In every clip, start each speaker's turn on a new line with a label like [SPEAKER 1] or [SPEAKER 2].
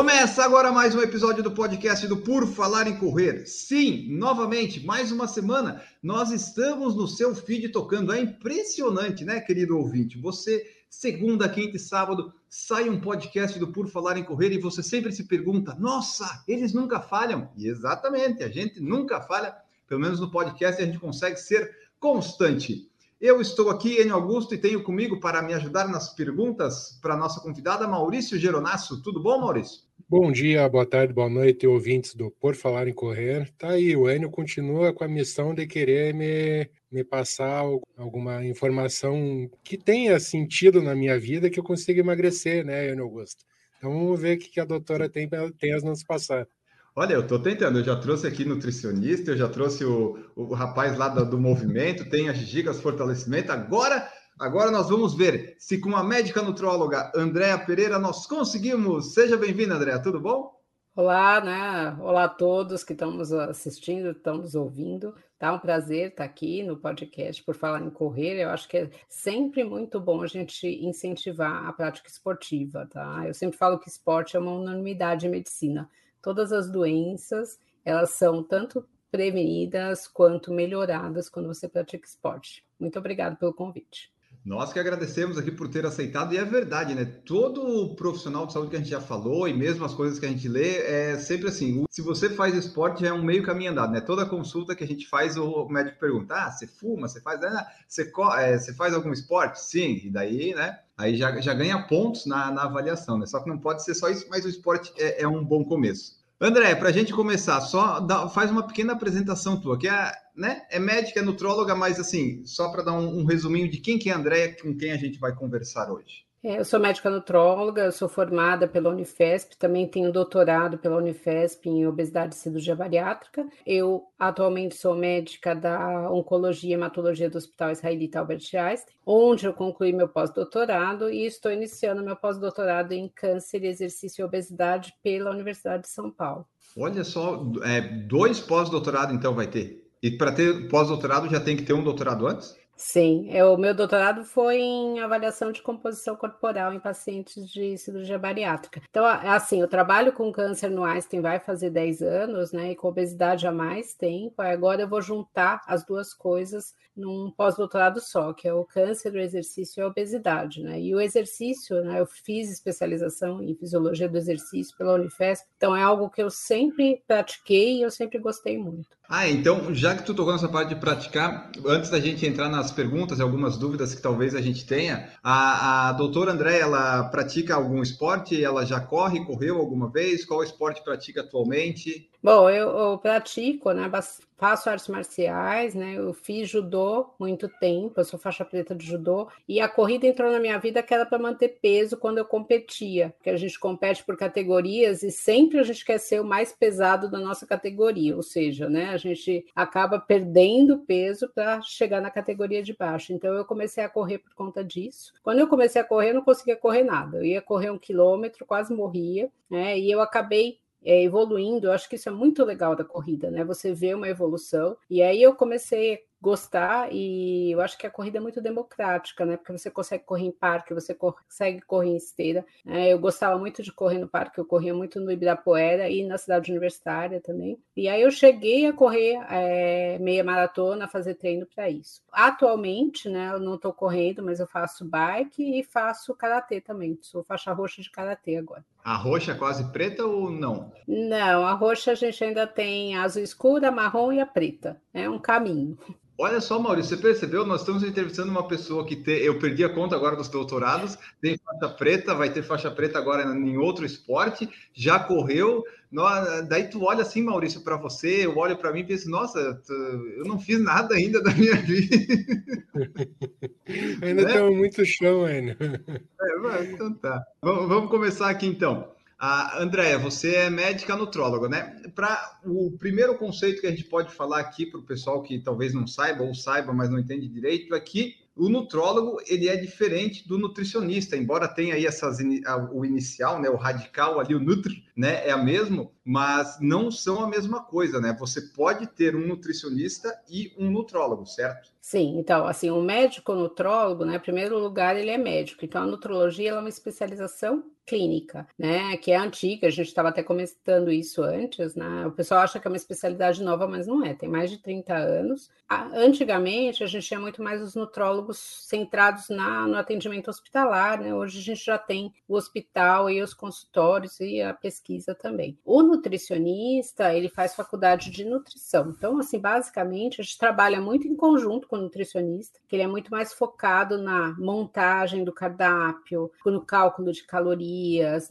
[SPEAKER 1] Começa agora mais um episódio do podcast do Por Falar em Correr. Sim, novamente, mais uma semana, nós estamos no seu feed tocando. É impressionante, né, querido ouvinte? Você, segunda, quinta e sábado, sai um podcast do Por Falar em Correr e você sempre se pergunta: nossa, eles nunca falham. E exatamente, a gente nunca falha, pelo menos no podcast a gente consegue ser constante. Eu estou aqui, Enio Augusto, e tenho comigo para me ajudar nas perguntas para nossa convidada, Maurício Geronasso. Tudo bom, Maurício?
[SPEAKER 2] Bom dia, boa tarde, boa noite, ouvintes do Por Falar em Correr. Tá aí, o Enio continua com a missão de querer me, me passar alguma informação que tenha sentido na minha vida que eu consiga emagrecer, né, Enio Augusto? Então vamos ver o que a doutora tem, tem a nos passar.
[SPEAKER 1] Olha, eu estou tentando, eu já trouxe aqui nutricionista, eu já trouxe o, o rapaz lá do, do movimento, tem as gigas fortalecimento. Agora, agora nós vamos ver se com a médica nutróloga Andréa Pereira nós conseguimos. Seja bem-vinda, Andréa, tudo bom?
[SPEAKER 3] Olá, né? Olá a todos que estamos assistindo, estamos ouvindo. Tá um prazer estar aqui no podcast por falar em correr. Eu acho que é sempre muito bom a gente incentivar a prática esportiva, tá? Eu sempre falo que esporte é uma unanimidade em medicina todas as doenças, elas são tanto prevenidas quanto melhoradas quando você pratica esporte. Muito obrigado pelo convite.
[SPEAKER 1] Nós que agradecemos aqui por ter aceitado, e é verdade, né? Todo profissional de saúde que a gente já falou, e mesmo as coisas que a gente lê, é sempre assim: se você faz esporte, já é um meio caminho andado, né? Toda consulta que a gente faz, o médico pergunta: ah, você fuma, você faz, ah, você, é, você faz algum esporte? Sim, e daí, né? Aí já, já ganha pontos na, na avaliação, né? Só que não pode ser só isso, mas o esporte é, é um bom começo. André, para a gente começar, só dá, faz uma pequena apresentação tua, que é, né, é médica, é nutróloga, mas assim, só para dar um, um, resuminho de quem que é a Andréia, com quem a gente vai conversar hoje.
[SPEAKER 3] É, eu sou médica nutróloga, eu sou formada pela Unifesp, também tenho doutorado pela Unifesp em obesidade e cirurgia bariátrica. Eu atualmente sou médica da Oncologia e Hematologia do Hospital Israelita Albert Einstein, onde eu concluí meu pós-doutorado e estou iniciando meu pós-doutorado em câncer, exercício e obesidade pela Universidade de São Paulo.
[SPEAKER 1] Olha só, é, dois pós-doutorados então vai ter. E para ter pós-doutorado já tem que ter um doutorado antes?
[SPEAKER 3] Sim, o meu doutorado foi em avaliação de composição corporal em pacientes de cirurgia bariátrica. Então, assim, eu trabalho com câncer no Einstein vai fazer 10 anos, né? E com obesidade há mais tempo. Agora eu vou juntar as duas coisas num pós-doutorado só, que é o câncer, o exercício e a obesidade, né? E o exercício, né? Eu fiz especialização em fisiologia do exercício pela Unifesp, então é algo que eu sempre pratiquei e eu sempre gostei muito.
[SPEAKER 1] Ah, então, já que tu tocou nessa parte de praticar, antes da gente entrar nas perguntas e algumas dúvidas que talvez a gente tenha, a, a doutora André, ela pratica algum esporte? Ela já corre, correu alguma vez? Qual esporte pratica atualmente?
[SPEAKER 3] Bom, eu, eu, pratico, né? Faço artes marciais, né? Eu fiz judô muito tempo, eu sou faixa preta de judô, e a corrida entrou na minha vida que era para manter peso quando eu competia, porque a gente compete por categorias e sempre a gente quer ser o mais pesado da nossa categoria, ou seja, né? A gente acaba perdendo peso para chegar na categoria de baixo. Então eu comecei a correr por conta disso. Quando eu comecei a correr, eu não conseguia correr nada. Eu ia correr um quilômetro, quase morria, né? E eu acabei é, evoluindo, eu acho que isso é muito legal da corrida, né? Você vê uma evolução. E aí eu comecei gostar e eu acho que a corrida é muito democrática, né? Porque você consegue correr em parque, você consegue correr em esteira. É, eu gostava muito de correr no parque, eu corria muito no Ibirapuera e na cidade universitária também. E aí eu cheguei a correr é, meia maratona, fazer treino para isso. Atualmente, né? Eu não estou correndo, mas eu faço bike e faço karatê também. Sou faixa roxa de karatê agora.
[SPEAKER 1] A roxa é quase preta ou não?
[SPEAKER 3] Não, a roxa a gente ainda tem azul escura, marrom e a preta. É um caminho.
[SPEAKER 1] Olha só, Maurício, você percebeu? Nós estamos entrevistando uma pessoa que te... eu perdi a conta agora dos doutorados, tem faixa preta, vai ter faixa preta agora em outro esporte, já correu. Daí tu olha assim, Maurício, para você, eu olho para mim e penso, nossa, eu não fiz nada ainda da minha vida.
[SPEAKER 2] ainda né? muito chão ainda.
[SPEAKER 1] É, então tá. Vamos, vamos começar aqui então. A Andréia, você é médica nutróloga, né? Para o primeiro conceito que a gente pode falar aqui para o pessoal que talvez não saiba ou saiba, mas não entende direito, é que o nutrólogo ele é diferente do nutricionista, embora tenha aí essas o inicial, né, o radical ali, o nutri, né, é a mesmo, mas não são a mesma coisa, né? Você pode ter um nutricionista e um nutrólogo, certo?
[SPEAKER 3] Sim, então, assim, o médico nutrólogo, né, em primeiro lugar, ele é médico, então a nutrologia é uma especialização clínica, né, que é antiga, a gente estava até comentando isso antes, né, o pessoal acha que é uma especialidade nova, mas não é, tem mais de 30 anos. Antigamente, a gente tinha muito mais os nutrólogos centrados na, no atendimento hospitalar, né, hoje a gente já tem o hospital e os consultórios e a pesquisa também. O nutricionista, ele faz faculdade de nutrição, então, assim, basicamente, a gente trabalha muito em conjunto com o nutricionista, que ele é muito mais focado na montagem do cardápio, no cálculo de calorias,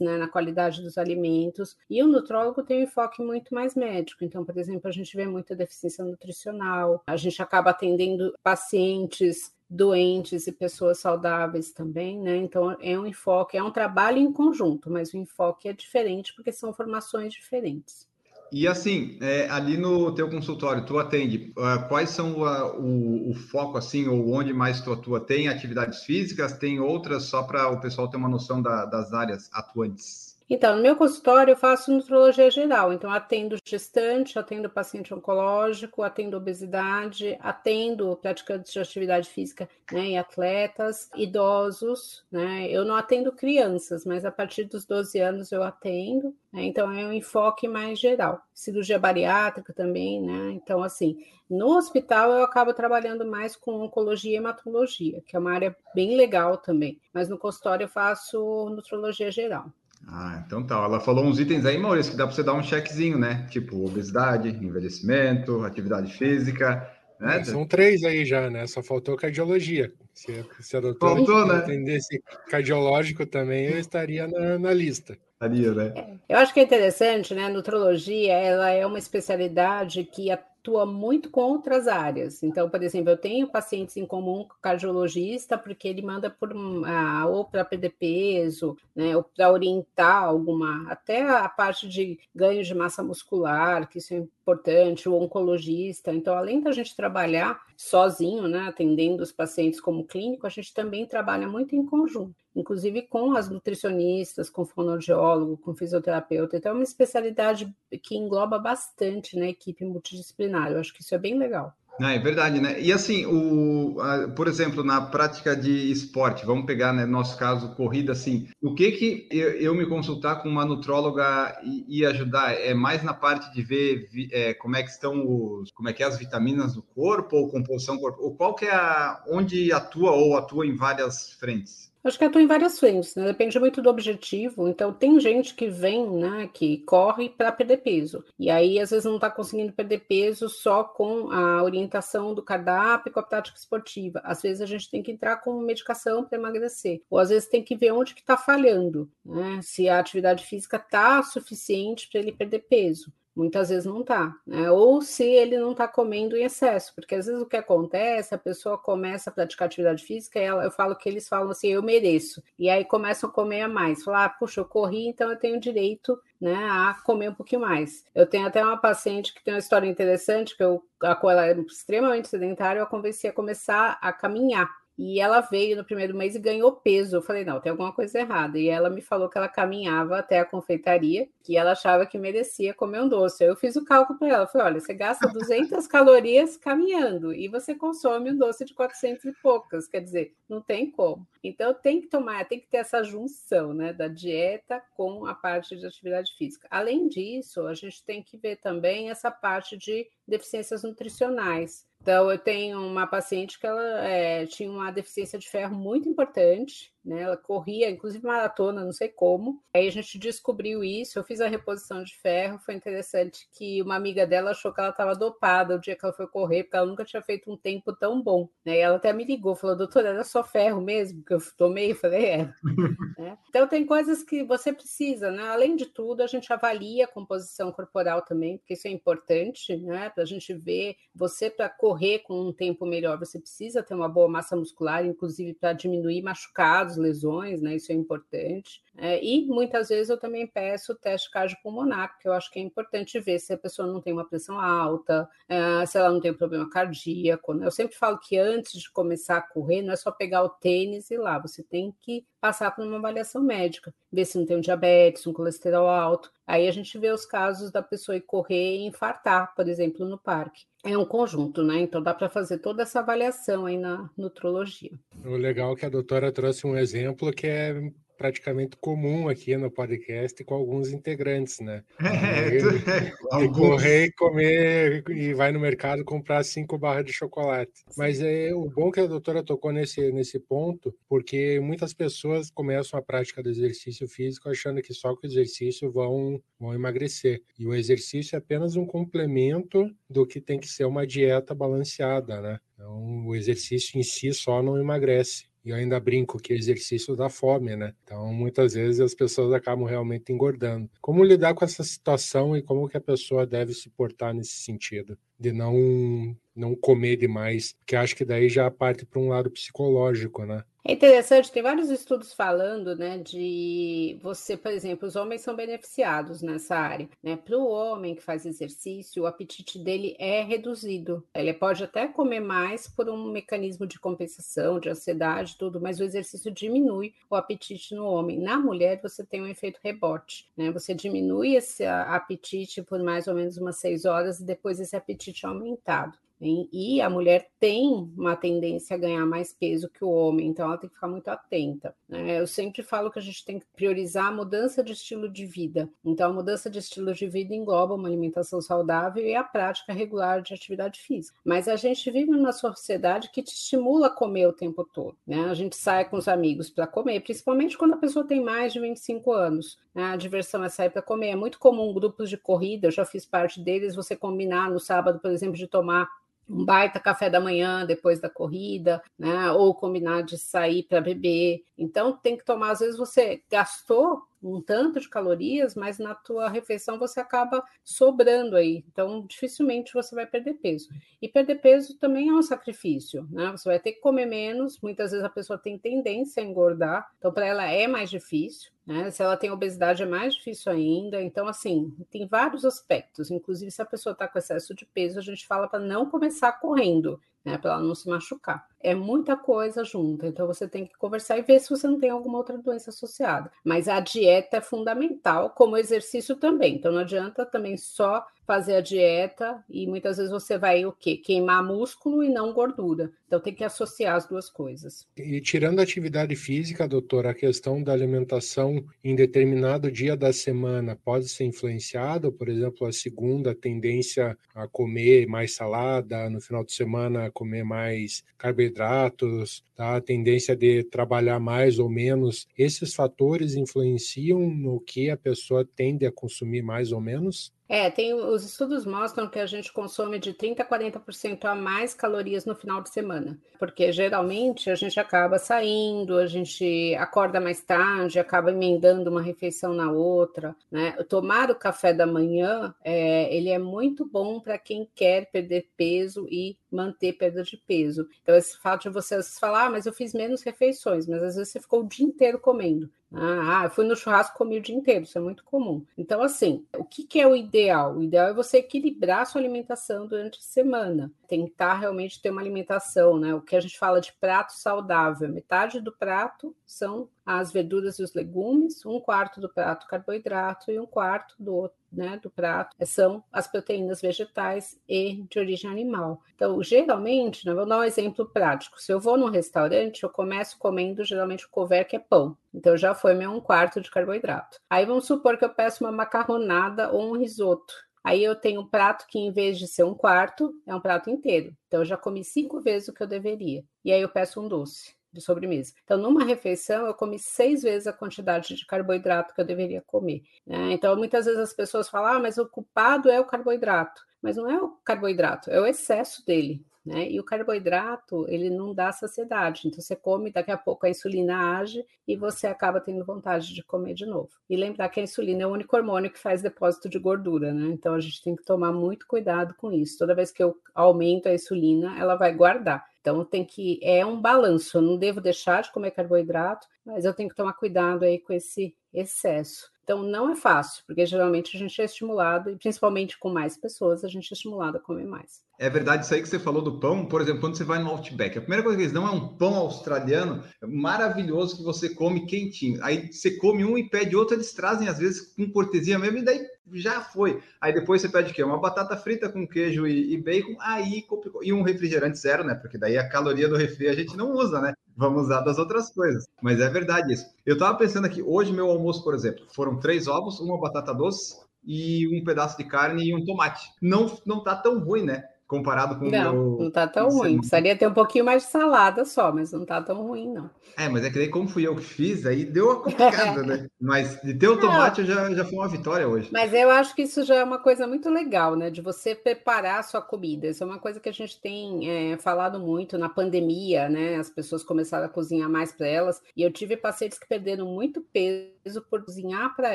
[SPEAKER 3] né, na qualidade dos alimentos. E o nutrólogo tem um enfoque muito mais médico. Então, por exemplo, a gente vê muita deficiência nutricional, a gente acaba atendendo pacientes doentes e pessoas saudáveis também, né? Então é um enfoque, é um trabalho em conjunto, mas o enfoque é diferente porque são formações diferentes.
[SPEAKER 1] E assim, é, ali no teu consultório, tu atende, uh, quais são uh, o, o, foco, assim, ou onde mais tu atua? Tem atividades físicas, tem outras, só para o pessoal ter uma noção da, das áreas atuantes?
[SPEAKER 3] Então, no meu consultório eu faço nutrologia geral, então atendo gestante, atendo paciente oncológico, atendo obesidade, atendo praticantes de atividade física né, e atletas, idosos, né? Eu não atendo crianças, mas a partir dos 12 anos eu atendo, né? Então é um enfoque mais geral. Cirurgia bariátrica também, né? Então, assim, no hospital eu acabo trabalhando mais com oncologia e hematologia, que é uma área bem legal também, mas no consultório eu faço nutrologia geral.
[SPEAKER 1] Ah, então tá. Ela falou uns itens aí, Maurício, que dá para você dar um checkzinho, né? Tipo obesidade, envelhecimento, atividade física. Né?
[SPEAKER 2] É, são três aí já, né? Só faltou cardiologia. Se, se a doutora
[SPEAKER 1] faltou, né?
[SPEAKER 2] atendesse cardiológico também, eu estaria na, na lista.
[SPEAKER 1] Estaria, né?
[SPEAKER 3] É, eu acho que é interessante, né? A nutrologia, ela é uma especialidade que a atua muito com outras áreas. Então, por exemplo, eu tenho pacientes em comum com cardiologista, porque ele manda por ah, ou para perder peso, né, ou para orientar alguma, até a parte de ganho de massa muscular, que isso é importante, o oncologista. Então, além da gente trabalhar sozinho, né, atendendo os pacientes como clínico, a gente também trabalha muito em conjunto inclusive com as nutricionistas, com fonoaudiólogo, com fisioterapeuta. Então, é uma especialidade que engloba bastante na né, equipe multidisciplinar. Eu acho que isso é bem legal.
[SPEAKER 1] Ah, é verdade, né? E assim, o, a, por exemplo, na prática de esporte, vamos pegar, né, no nosso caso, corrida, assim, o que que eu, eu me consultar com uma nutróloga e, e, ajudar? É mais na parte de ver é, como é que estão os, como é que é as vitaminas do corpo, ou composição corporal, ou qual que é a, onde atua ou atua em várias frentes?
[SPEAKER 3] Acho que atua em várias frentes, né? Depende muito do objetivo. Então, tem gente que vem, né, que corre para perder peso. E aí, às vezes, não está conseguindo perder peso só com a orientação do cardápio com a prática esportiva. Às vezes, a gente tem que entrar com medicação para emagrecer. Ou às vezes tem que ver onde que está falhando, né? Se a atividade física está suficiente para ele perder peso. Muitas vezes não tá, né? Ou se ele não está comendo em excesso, porque às vezes o que acontece, a pessoa começa a praticar atividade física e ela, eu falo que eles falam assim, eu mereço. E aí começam a comer a mais. Falar, ah, puxa, eu corri, então eu tenho direito né, a comer um pouquinho mais. Eu tenho até uma paciente que tem uma história interessante, que eu, a qual ela é extremamente sedentária, eu a convenci a começar a caminhar. E ela veio no primeiro mês e ganhou peso. Eu falei, não, tem alguma coisa errada. E ela me falou que ela caminhava até a confeitaria, que ela achava que merecia comer um doce. Eu fiz o cálculo para ela. falei, olha, você gasta 200 calorias caminhando e você consome um doce de 400 e poucas. Quer dizer, não tem como. Então, tem que tomar, tem que ter essa junção, né, da dieta com a parte de atividade física. Além disso, a gente tem que ver também essa parte de deficiências nutricionais. Então, eu tenho uma paciente que ela é, tinha uma deficiência de ferro muito importante, né? Ela corria, inclusive maratona, não sei como. Aí a gente descobriu isso, eu fiz a reposição de ferro, foi interessante que uma amiga dela achou que ela estava dopada o dia que ela foi correr, porque ela nunca tinha feito um tempo tão bom. Né? E ela até me ligou, falou, doutora, era só ferro mesmo que eu tomei? Eu falei, é. né? Então tem coisas que você precisa, né? Além de tudo, a gente avalia a composição corporal também, porque isso é importante, né? Para a gente ver, você para correr com um tempo melhor, você precisa ter uma boa massa muscular, inclusive para diminuir machucados as lesões, né? Isso é importante. É, e muitas vezes eu também peço o teste cardiopulmonar, porque eu acho que é importante ver se a pessoa não tem uma pressão alta, é, se ela não tem um problema cardíaco. Né? Eu sempre falo que antes de começar a correr, não é só pegar o tênis e ir lá, você tem que passar por uma avaliação médica, ver se não tem um diabetes, um colesterol alto. Aí a gente vê os casos da pessoa ir correr e infartar, por exemplo, no parque. É um conjunto, né? Então dá para fazer toda essa avaliação aí na nutrologia.
[SPEAKER 2] O legal é que a doutora trouxe um exemplo que é praticamente comum aqui no podcast com alguns integrantes, né? É, e, correr e comer e vai no mercado comprar cinco barras de chocolate. Mas é o bom que a doutora tocou nesse, nesse ponto, porque muitas pessoas começam a prática do exercício físico achando que só com o exercício vão, vão emagrecer. E o exercício é apenas um complemento do que tem que ser uma dieta balanceada, né? Então, o exercício em si só não emagrece. E eu ainda brinco que exercício dá fome, né? Então, muitas vezes as pessoas acabam realmente engordando. Como lidar com essa situação e como que a pessoa deve se portar nesse sentido? De não não comer demais, que acho que daí já parte para um lado psicológico, né?
[SPEAKER 3] É interessante, tem vários estudos falando, né, de você, por exemplo, os homens são beneficiados nessa área, né? Para o homem que faz exercício, o apetite dele é reduzido. Ele pode até comer mais por um mecanismo de compensação, de ansiedade, tudo, mas o exercício diminui o apetite no homem. Na mulher, você tem um efeito rebote, né? Você diminui esse apetite por mais ou menos umas seis horas e depois esse apetite é aumentado. E a mulher tem uma tendência a ganhar mais peso que o homem, então ela tem que ficar muito atenta. Né? Eu sempre falo que a gente tem que priorizar a mudança de estilo de vida. Então, a mudança de estilo de vida engloba uma alimentação saudável e a prática regular de atividade física. Mas a gente vive numa sociedade que te estimula a comer o tempo todo. Né? A gente sai com os amigos para comer, principalmente quando a pessoa tem mais de 25 anos. Né? A diversão é sair para comer. É muito comum grupos de corrida, eu já fiz parte deles, você combinar no sábado, por exemplo, de tomar um baita café da manhã depois da corrida, né? Ou combinar de sair para beber. Então tem que tomar, às vezes você gastou um tanto de calorias, mas na tua refeição você acaba sobrando aí. Então, dificilmente você vai perder peso. E perder peso também é um sacrifício, né? Você vai ter que comer menos, muitas vezes a pessoa tem tendência a engordar, então para ela é mais difícil. Né? Se ela tem obesidade, é mais difícil ainda. Então, assim, tem vários aspectos. Inclusive, se a pessoa está com excesso de peso, a gente fala para não começar correndo né, para ela não se machucar. É muita coisa junto, então você tem que conversar e ver se você não tem alguma outra doença associada. Mas a dieta é fundamental, como o exercício também. Então não adianta também só fazer a dieta e muitas vezes você vai o quê? Queimar músculo e não gordura. Então tem que associar as duas coisas.
[SPEAKER 2] E tirando a atividade física, doutora, a questão da alimentação em determinado dia da semana pode ser influenciado, por exemplo, a segunda tendência a comer mais salada, no final de semana comer mais carboidratos, tá? a tendência de trabalhar mais ou menos. Esses fatores influenciam no que a pessoa tende a consumir mais ou menos?
[SPEAKER 3] É, tem os estudos mostram que a gente consome de 30 a 40% a mais calorias no final de semana, porque geralmente a gente acaba saindo, a gente acorda mais tarde, acaba emendando uma refeição na outra, né? Tomar o café da manhã, é, ele é muito bom para quem quer perder peso e manter perda de peso. Então, esse fato de você falar, ah, mas eu fiz menos refeições, mas às vezes você ficou o dia inteiro comendo. Ah, eu fui no churrasco comi o dia inteiro, isso é muito comum. Então, assim, o que, que, é o ideal? O ideal é você equilibrar a sua alimentação durante a semana, tentar realmente ter uma alimentação, né? O que a gente fala de prato saudável, metade do prato são as verduras e os legumes, um quarto do prato carboidrato e um quarto do né, do prato são as proteínas vegetais e de origem animal. Então, geralmente, né, vou dar um exemplo prático. Se eu vou num restaurante, eu começo comendo geralmente o couvert que é pão. Então, já foi meu um quarto de carboidrato. Aí vamos supor que eu peço uma macarronada ou um risoto. Aí eu tenho um prato que, em vez de ser um quarto, é um prato inteiro. Então, eu já comi cinco vezes o que eu deveria. E aí eu peço um doce de sobremesa. Então, numa refeição, eu comi seis vezes a quantidade de carboidrato que eu deveria comer. Né? Então, muitas vezes as pessoas falam, ah, mas o culpado é o carboidrato. Mas não é o carboidrato, é o excesso dele. Né? E o carboidrato, ele não dá saciedade. Então você come, daqui a pouco a insulina age e você acaba tendo vontade de comer de novo. E lembrar que a insulina é o único hormônio que faz depósito de gordura, né? Então a gente tem que tomar muito cuidado com isso. Toda vez que eu aumento a insulina, ela vai guardar. Então tem que é um balanço. Eu não devo deixar de comer carboidrato, mas eu tenho que tomar cuidado aí com esse excesso. Então, não é fácil, porque geralmente a gente é estimulado, e principalmente com mais pessoas, a gente é estimulado a comer mais.
[SPEAKER 1] É verdade, isso aí que você falou do pão, por exemplo, quando você vai no Outback, a primeira coisa que eles dão é um pão australiano maravilhoso que você come quentinho. Aí você come um e pede outro, eles trazem às vezes com cortesia mesmo, e daí já foi. Aí depois você pede o quê? Uma batata frita com queijo e, e bacon, aí complicou. E um refrigerante zero, né? Porque daí a caloria do refri a gente não usa, né? Vamos usar das outras coisas. Mas é verdade isso. Eu tava pensando aqui, hoje meu almoço, por exemplo, foram três ovos, uma batata doce e um pedaço de carne e um tomate. Não, não tá tão ruim, né? Comparado com
[SPEAKER 3] não,
[SPEAKER 1] o meu...
[SPEAKER 3] Não tá tão ruim. Precisaria ter um pouquinho mais de salada só, mas não tá tão ruim, não.
[SPEAKER 1] É, mas é que daí, como fui eu que fiz, aí deu uma complicada, né? Mas de ter o tomate já, já foi uma vitória hoje.
[SPEAKER 3] Mas eu acho que isso já é uma coisa muito legal, né? De você preparar a sua comida. Isso é uma coisa que a gente tem é, falado muito na pandemia, né? As pessoas começaram a cozinhar mais para elas. E eu tive pacientes que perderam muito peso por cozinhar para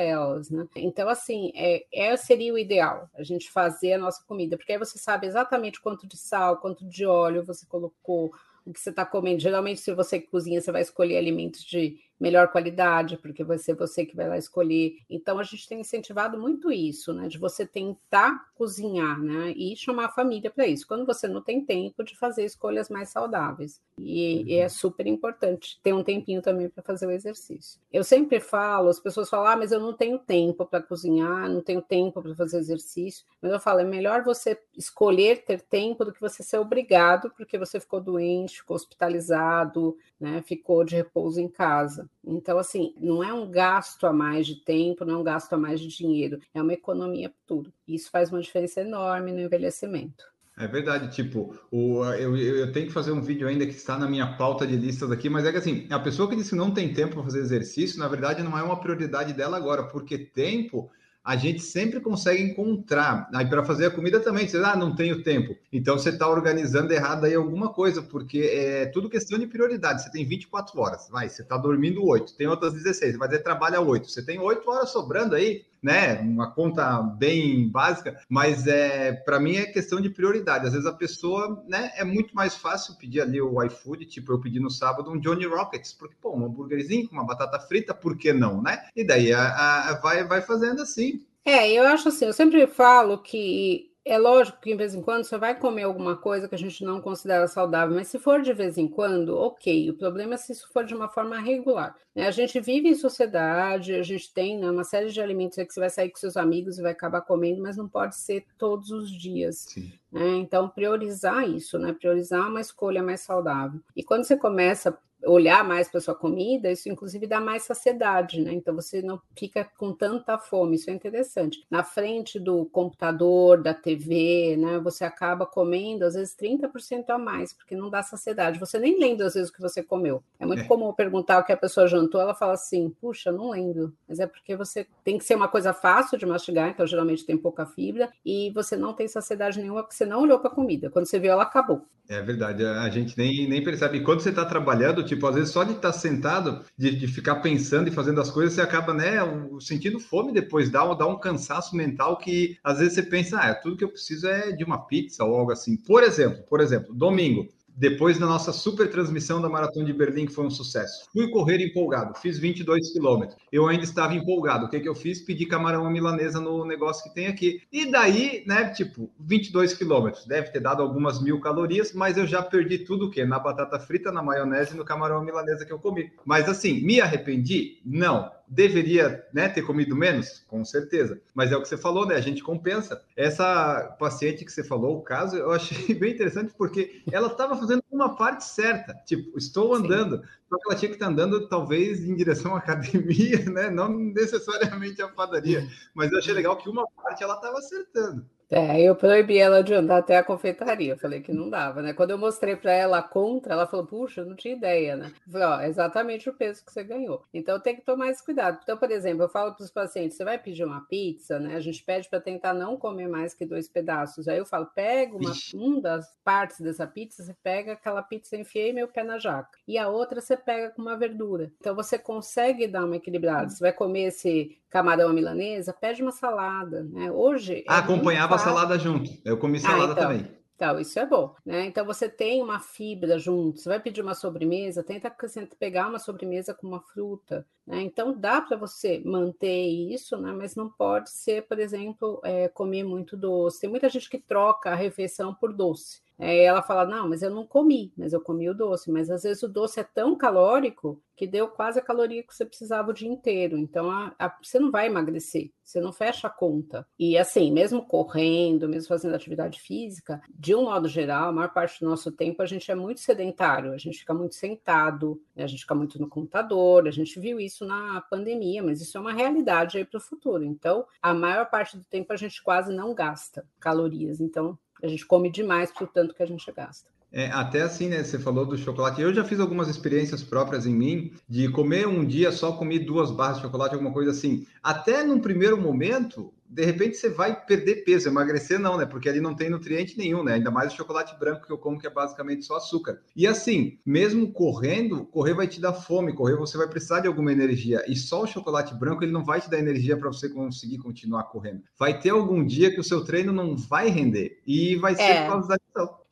[SPEAKER 3] elas, né? Então, assim, é, é, seria o ideal, a gente fazer a nossa comida, porque aí você sabe exatamente quanto de sal, quanto de óleo você colocou, o que você está comendo. Geralmente, se você cozinha, você vai escolher alimentos de melhor qualidade, porque vai ser você que vai lá escolher. Então, a gente tem incentivado muito isso, né? De você tentar cozinhar, né? E chamar a família para isso. Quando você não tem tempo de fazer escolhas mais saudáveis. E, e é uhum. super importante ter um tempinho também para fazer o exercício. Eu sempre falo, as pessoas falam, ah, mas eu não tenho tempo para cozinhar, não tenho tempo para fazer exercício. Mas eu falo, é melhor você escolher ter tempo do que você ser obrigado, porque você ficou doente, ficou hospitalizado, né? Ficou de repouso em casa. Então, assim, não é um gasto a mais de tempo, não é um gasto a mais de dinheiro, é uma economia tudo. Isso faz uma diferença enorme no envelhecimento.
[SPEAKER 1] É verdade, tipo, o, eu, eu tenho que fazer um vídeo ainda que está na minha pauta de listas aqui, mas é que assim, a pessoa que disse que não tem tempo para fazer exercício, na verdade, não é uma prioridade dela agora, porque tempo a gente sempre consegue encontrar. Aí para fazer a comida também, você ah, não tenho tempo. Então você está organizando errado aí alguma coisa, porque é tudo questão de prioridade. Você tem 24 horas, vai, você está dormindo 8, tem outras 16, você vai ter trabalho 8. Você tem 8 horas sobrando aí, né? Uma conta bem básica, mas é para mim é questão de prioridade. Às vezes a pessoa, né, é muito mais fácil pedir ali o iFood, tipo eu pedi no sábado um Johnny Rockets, porque pô, um hambúrguerzinho com uma batata frita, por que não, né? E daí a, a, vai vai fazendo assim.
[SPEAKER 3] É, eu acho assim, eu sempre falo que é lógico que de vez em quando você vai comer alguma coisa que a gente não considera saudável, mas se for de vez em quando, ok. O problema é se isso for de uma forma regular. Né? A gente vive em sociedade, a gente tem né, uma série de alimentos que você vai sair com seus amigos e vai acabar comendo, mas não pode ser todos os dias. Né? Então, priorizar isso, né? Priorizar uma escolha mais saudável. E quando você começa olhar mais para sua comida, isso inclusive dá mais saciedade, né? Então você não fica com tanta fome, isso é interessante. Na frente do computador, da TV, né? Você acaba comendo às vezes 30% a mais, porque não dá saciedade. Você nem lembra às vezes o que você comeu. É muito é. comum perguntar o que a pessoa jantou, ela fala assim: "Puxa, não lembro". Mas é porque você tem que ser uma coisa fácil de mastigar, então geralmente tem pouca fibra e você não tem saciedade nenhuma porque você não olhou para a comida. Quando você viu, ela acabou.
[SPEAKER 1] É verdade, a gente nem, nem percebe. Quando você está trabalhando, tipo, às vezes só de estar tá sentado, de, de ficar pensando e fazendo as coisas, você acaba, né, sentindo fome depois, dá, dá um cansaço mental que às vezes você pensa, ah, tudo que eu preciso é de uma pizza ou algo assim. Por exemplo, por exemplo, domingo, depois da nossa super transmissão da Maratona de Berlim, que foi um sucesso. Fui correr empolgado, fiz 22 quilômetros. Eu ainda estava empolgado. O que, que eu fiz? Pedi camarão milanesa no negócio que tem aqui. E daí, né, tipo, 22 quilômetros. Deve ter dado algumas mil calorias, mas eu já perdi tudo o quê? Na batata frita, na maionese e no camarão milanesa que eu comi. Mas assim, me arrependi? Não Deveria né, ter comido menos? Com certeza. Mas é o que você falou, né? A gente compensa. Essa paciente que você falou, o caso, eu achei bem interessante porque ela estava fazendo uma parte certa. Tipo, estou andando. Sim. Só que ela tinha que estar andando, talvez, em direção à academia, né? Não necessariamente à padaria. Mas eu achei legal que uma parte ela estava acertando.
[SPEAKER 3] É, eu proibi ela de andar até a confeitaria. Eu falei que não dava, né? Quando eu mostrei para ela a contra, ela falou: puxa, não tinha ideia, né? Eu falei: ó, é exatamente o peso que você ganhou. Então tem que tomar esse cuidado. Então, por exemplo, eu falo para os pacientes: você vai pedir uma pizza, né? A gente pede para tentar não comer mais que dois pedaços. Aí eu falo: pega uma, um das partes dessa pizza, você pega aquela pizza, enfiei meu pé na jaca. E a outra você pega com uma verdura. Então você consegue dar uma equilibrada. Você vai comer esse camarão milanesa, pede uma salada, né? Hoje.
[SPEAKER 1] Ah, é acompanhava a salada junto. Eu comi ah, salada ah, então, também.
[SPEAKER 3] Então, isso é bom, né? Então você tem uma fibra junto, você vai pedir uma sobremesa, tenta pegar uma sobremesa com uma fruta, né? Então dá para você manter isso, né? Mas não pode ser, por exemplo, é, comer muito doce. Tem muita gente que troca a refeição por doce. Aí ela fala: Não, mas eu não comi, mas eu comi o doce. Mas às vezes o doce é tão calórico que deu quase a caloria que você precisava o dia inteiro. Então a, a, você não vai emagrecer, você não fecha a conta. E assim, mesmo correndo, mesmo fazendo atividade física, de um modo geral, a maior parte do nosso tempo a gente é muito sedentário, a gente fica muito sentado, a gente fica muito no computador, a gente viu isso na pandemia, mas isso é uma realidade aí para o futuro. Então, a maior parte do tempo a gente quase não gasta calorias. Então, a gente come demais por tanto que a gente gasta.
[SPEAKER 1] É, até assim, né? Você falou do chocolate. Eu já fiz algumas experiências próprias em mim de comer um dia só comer duas barras de chocolate, alguma coisa assim. Até num primeiro momento, de repente você vai perder peso, emagrecer não, né? Porque ali não tem nutriente nenhum, né? Ainda mais o chocolate branco que eu como, que é basicamente só açúcar. E assim, mesmo correndo, correr vai te dar fome, correr você vai precisar de alguma energia. E só o chocolate branco, ele não vai te dar energia para você conseguir continuar correndo. Vai ter algum dia que o seu treino não vai render. E vai ser é. por causa da.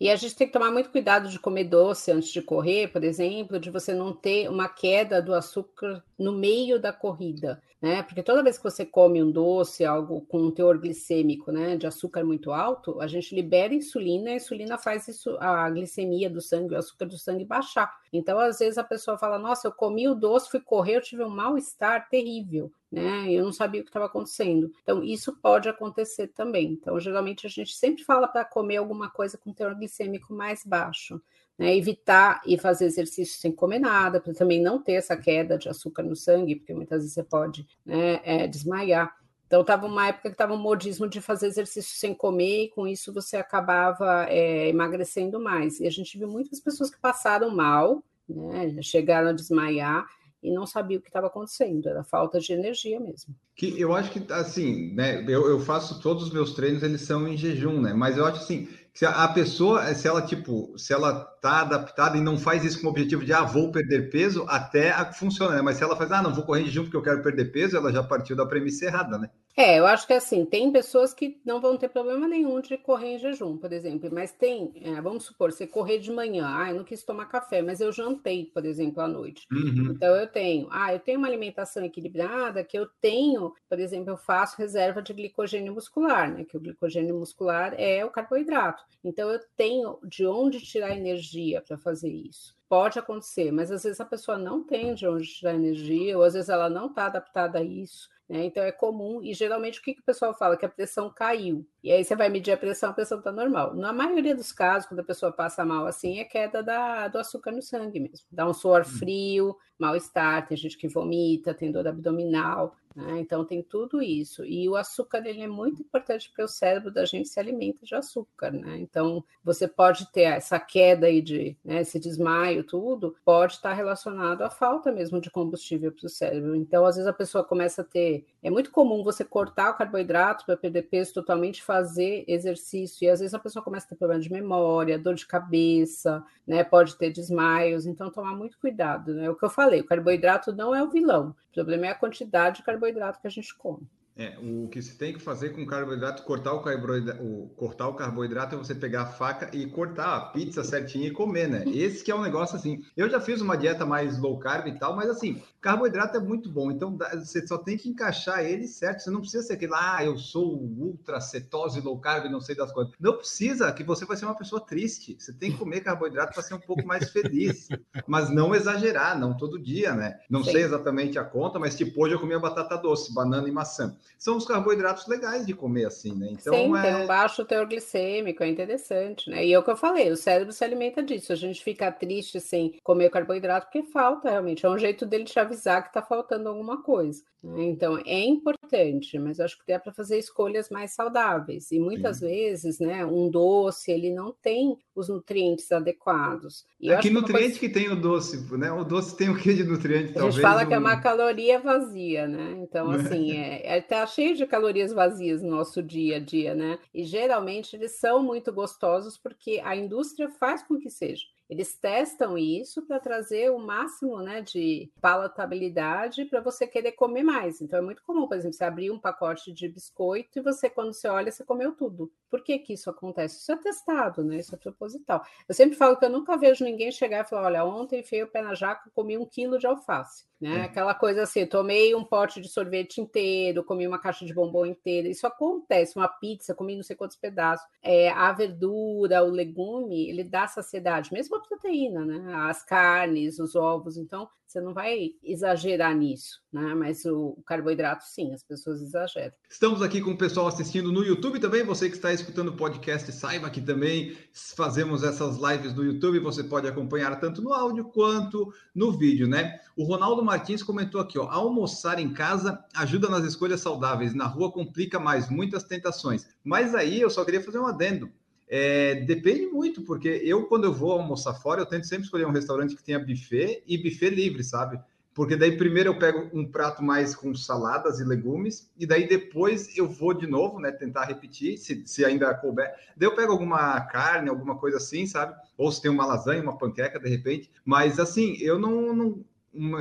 [SPEAKER 3] E a gente tem que tomar muito cuidado de comer doce antes de correr, por exemplo, de você não ter uma queda do açúcar no meio da corrida né? Porque toda vez que você come um doce, algo com um teor glicêmico, né, de açúcar muito alto, a gente libera insulina, a insulina faz isso, a glicemia do sangue, o açúcar do sangue baixar. Então, às vezes a pessoa fala: "Nossa, eu comi o doce, fui correr, eu tive um mal-estar terrível" né? Eu não sabia o que estava acontecendo. Então, isso pode acontecer também. Então, geralmente a gente sempre fala para comer alguma coisa com teor glicêmico mais baixo. Né, evitar e fazer exercício sem comer nada, para também não ter essa queda de açúcar no sangue, porque muitas vezes você pode né, é, desmaiar. Então, estava uma época que estava um modismo de fazer exercício sem comer, e com isso você acabava é, emagrecendo mais. E a gente viu muitas pessoas que passaram mal, né, chegaram a desmaiar, e não sabia o que estava acontecendo, era falta de energia mesmo.
[SPEAKER 1] Que eu acho que assim, né? Eu, eu faço todos os meus treinos, eles são em jejum, né? Mas eu acho assim, se a pessoa, se ela, tipo, se ela tá adaptada e não faz isso com o objetivo de, ah, vou perder peso, até funciona, né? Mas se ela faz, ah, não, vou correr de junto porque eu quero perder peso, ela já partiu da premissa errada, né?
[SPEAKER 3] É, eu acho que assim, tem pessoas que não vão ter problema nenhum de correr em jejum, por exemplo, mas tem, é, vamos supor, você correr de manhã, ah, eu não quis tomar café, mas eu jantei, por exemplo, à noite. Uhum. Então eu tenho, ah, eu tenho uma alimentação equilibrada, que eu tenho, por exemplo, eu faço reserva de glicogênio muscular, né? Que o glicogênio muscular é o carboidrato. Então eu tenho de onde tirar energia para fazer isso. Pode acontecer, mas às vezes a pessoa não tem de onde tirar energia, ou às vezes ela não está adaptada a isso. Né? Então é comum, e geralmente o que, que o pessoal fala? Que a pressão caiu. E aí você vai medir a pressão, a pressão está normal. Na maioria dos casos, quando a pessoa passa mal assim, é queda da, do açúcar no sangue mesmo. Dá um suor hum. frio, mal-estar, tem gente que vomita, tem dor abdominal. Né? Então tem tudo isso. E o açúcar ele é muito importante porque o cérebro da gente se alimenta de açúcar, né? Então você pode ter essa queda aí de, né, esse desmaio, tudo, pode estar relacionado à falta mesmo de combustível para o cérebro. Então, às vezes a pessoa começa a ter. É muito comum você cortar o carboidrato para perder peso totalmente, fazer exercício, e às vezes a pessoa começa a ter problema de memória, dor de cabeça, né? Pode ter desmaios, então tomar muito cuidado, né? O que eu falei, o carboidrato não é o vilão. O problema é a quantidade de carboidrato que a gente come.
[SPEAKER 1] É, o que se tem que fazer com carboidrato, cortar o carboidrato, o, cortar o carboidrato é você pegar a faca e cortar a pizza certinho e comer, né? Esse que é um negócio assim. Eu já fiz uma dieta mais low carb e tal, mas assim, carboidrato é muito bom, então você só tem que encaixar ele certo. Você não precisa ser aquele, ah, eu sou ultra cetose low carb, não sei das coisas. Não precisa, que você vai ser uma pessoa triste. Você tem que comer carboidrato para ser um pouco mais feliz, mas não exagerar, não todo dia, né? Não Sim. sei exatamente a conta, mas tipo, hoje eu comi batata doce, banana e maçã. São os carboidratos legais de comer assim, né?
[SPEAKER 3] Então, Sim, é... tem um baixo teor glicêmico, é interessante, né? E é o que eu falei, o cérebro se alimenta disso. A gente fica triste sem comer carboidrato porque falta realmente. É um jeito dele te avisar que está faltando alguma coisa. Né? Então, é importante, mas acho que dá para fazer escolhas mais saudáveis. E muitas Sim. vezes, né, um doce, ele não tem os nutrientes adequados. E
[SPEAKER 1] é que nutriente coisa... que tem o doce, né? O doce tem o que de nutriente,
[SPEAKER 3] A gente fala um... que é uma caloria vazia, né? Então, assim, é, é, tá cheio de calorias vazias no nosso dia a dia, né? E geralmente eles são muito gostosos porque a indústria faz com que seja. Eles testam isso para trazer o máximo né, de palatabilidade para você querer comer mais. Então é muito comum, por exemplo, você abrir um pacote de biscoito e você, quando você olha, você comeu tudo. Por que, que isso acontece? Isso é testado, né? Isso é proposital. Eu sempre falo que eu nunca vejo ninguém chegar e falar: olha, ontem enfiei o pé na jaca, comi um quilo de alface. Né? É. Aquela coisa assim, tomei um pote de sorvete inteiro, comi uma caixa de bombom inteira. Isso acontece, uma pizza, comi não sei quantos pedaços. É, a verdura, o legume, ele dá saciedade, mesmo a proteína, né? As carnes, os ovos. Então, você não vai exagerar nisso, né? Mas o, carboidrato, sim, as pessoas exageram.
[SPEAKER 1] Estamos aqui com o pessoal assistindo no YouTube também. Você que está escutando o podcast, saiba que também fazemos essas lives no YouTube. Você pode acompanhar tanto no áudio quanto no vídeo, né? O Ronaldo Martins comentou aqui, ó, almoçar em casa ajuda nas escolhas saudáveis. Na rua complica mais, muitas tentações. Mas aí eu só queria fazer um adendo. É, depende muito, porque eu, quando eu vou almoçar fora, eu tento sempre escolher um restaurante que tenha buffet e buffet livre, sabe? Porque daí primeiro eu pego um prato mais com saladas e legumes, e daí depois eu vou de novo, né? Tentar repetir, se, se ainda couber. Daí eu pego alguma carne, alguma coisa assim, sabe? Ou se tem uma lasanha, uma panqueca, de repente. Mas assim, eu não, não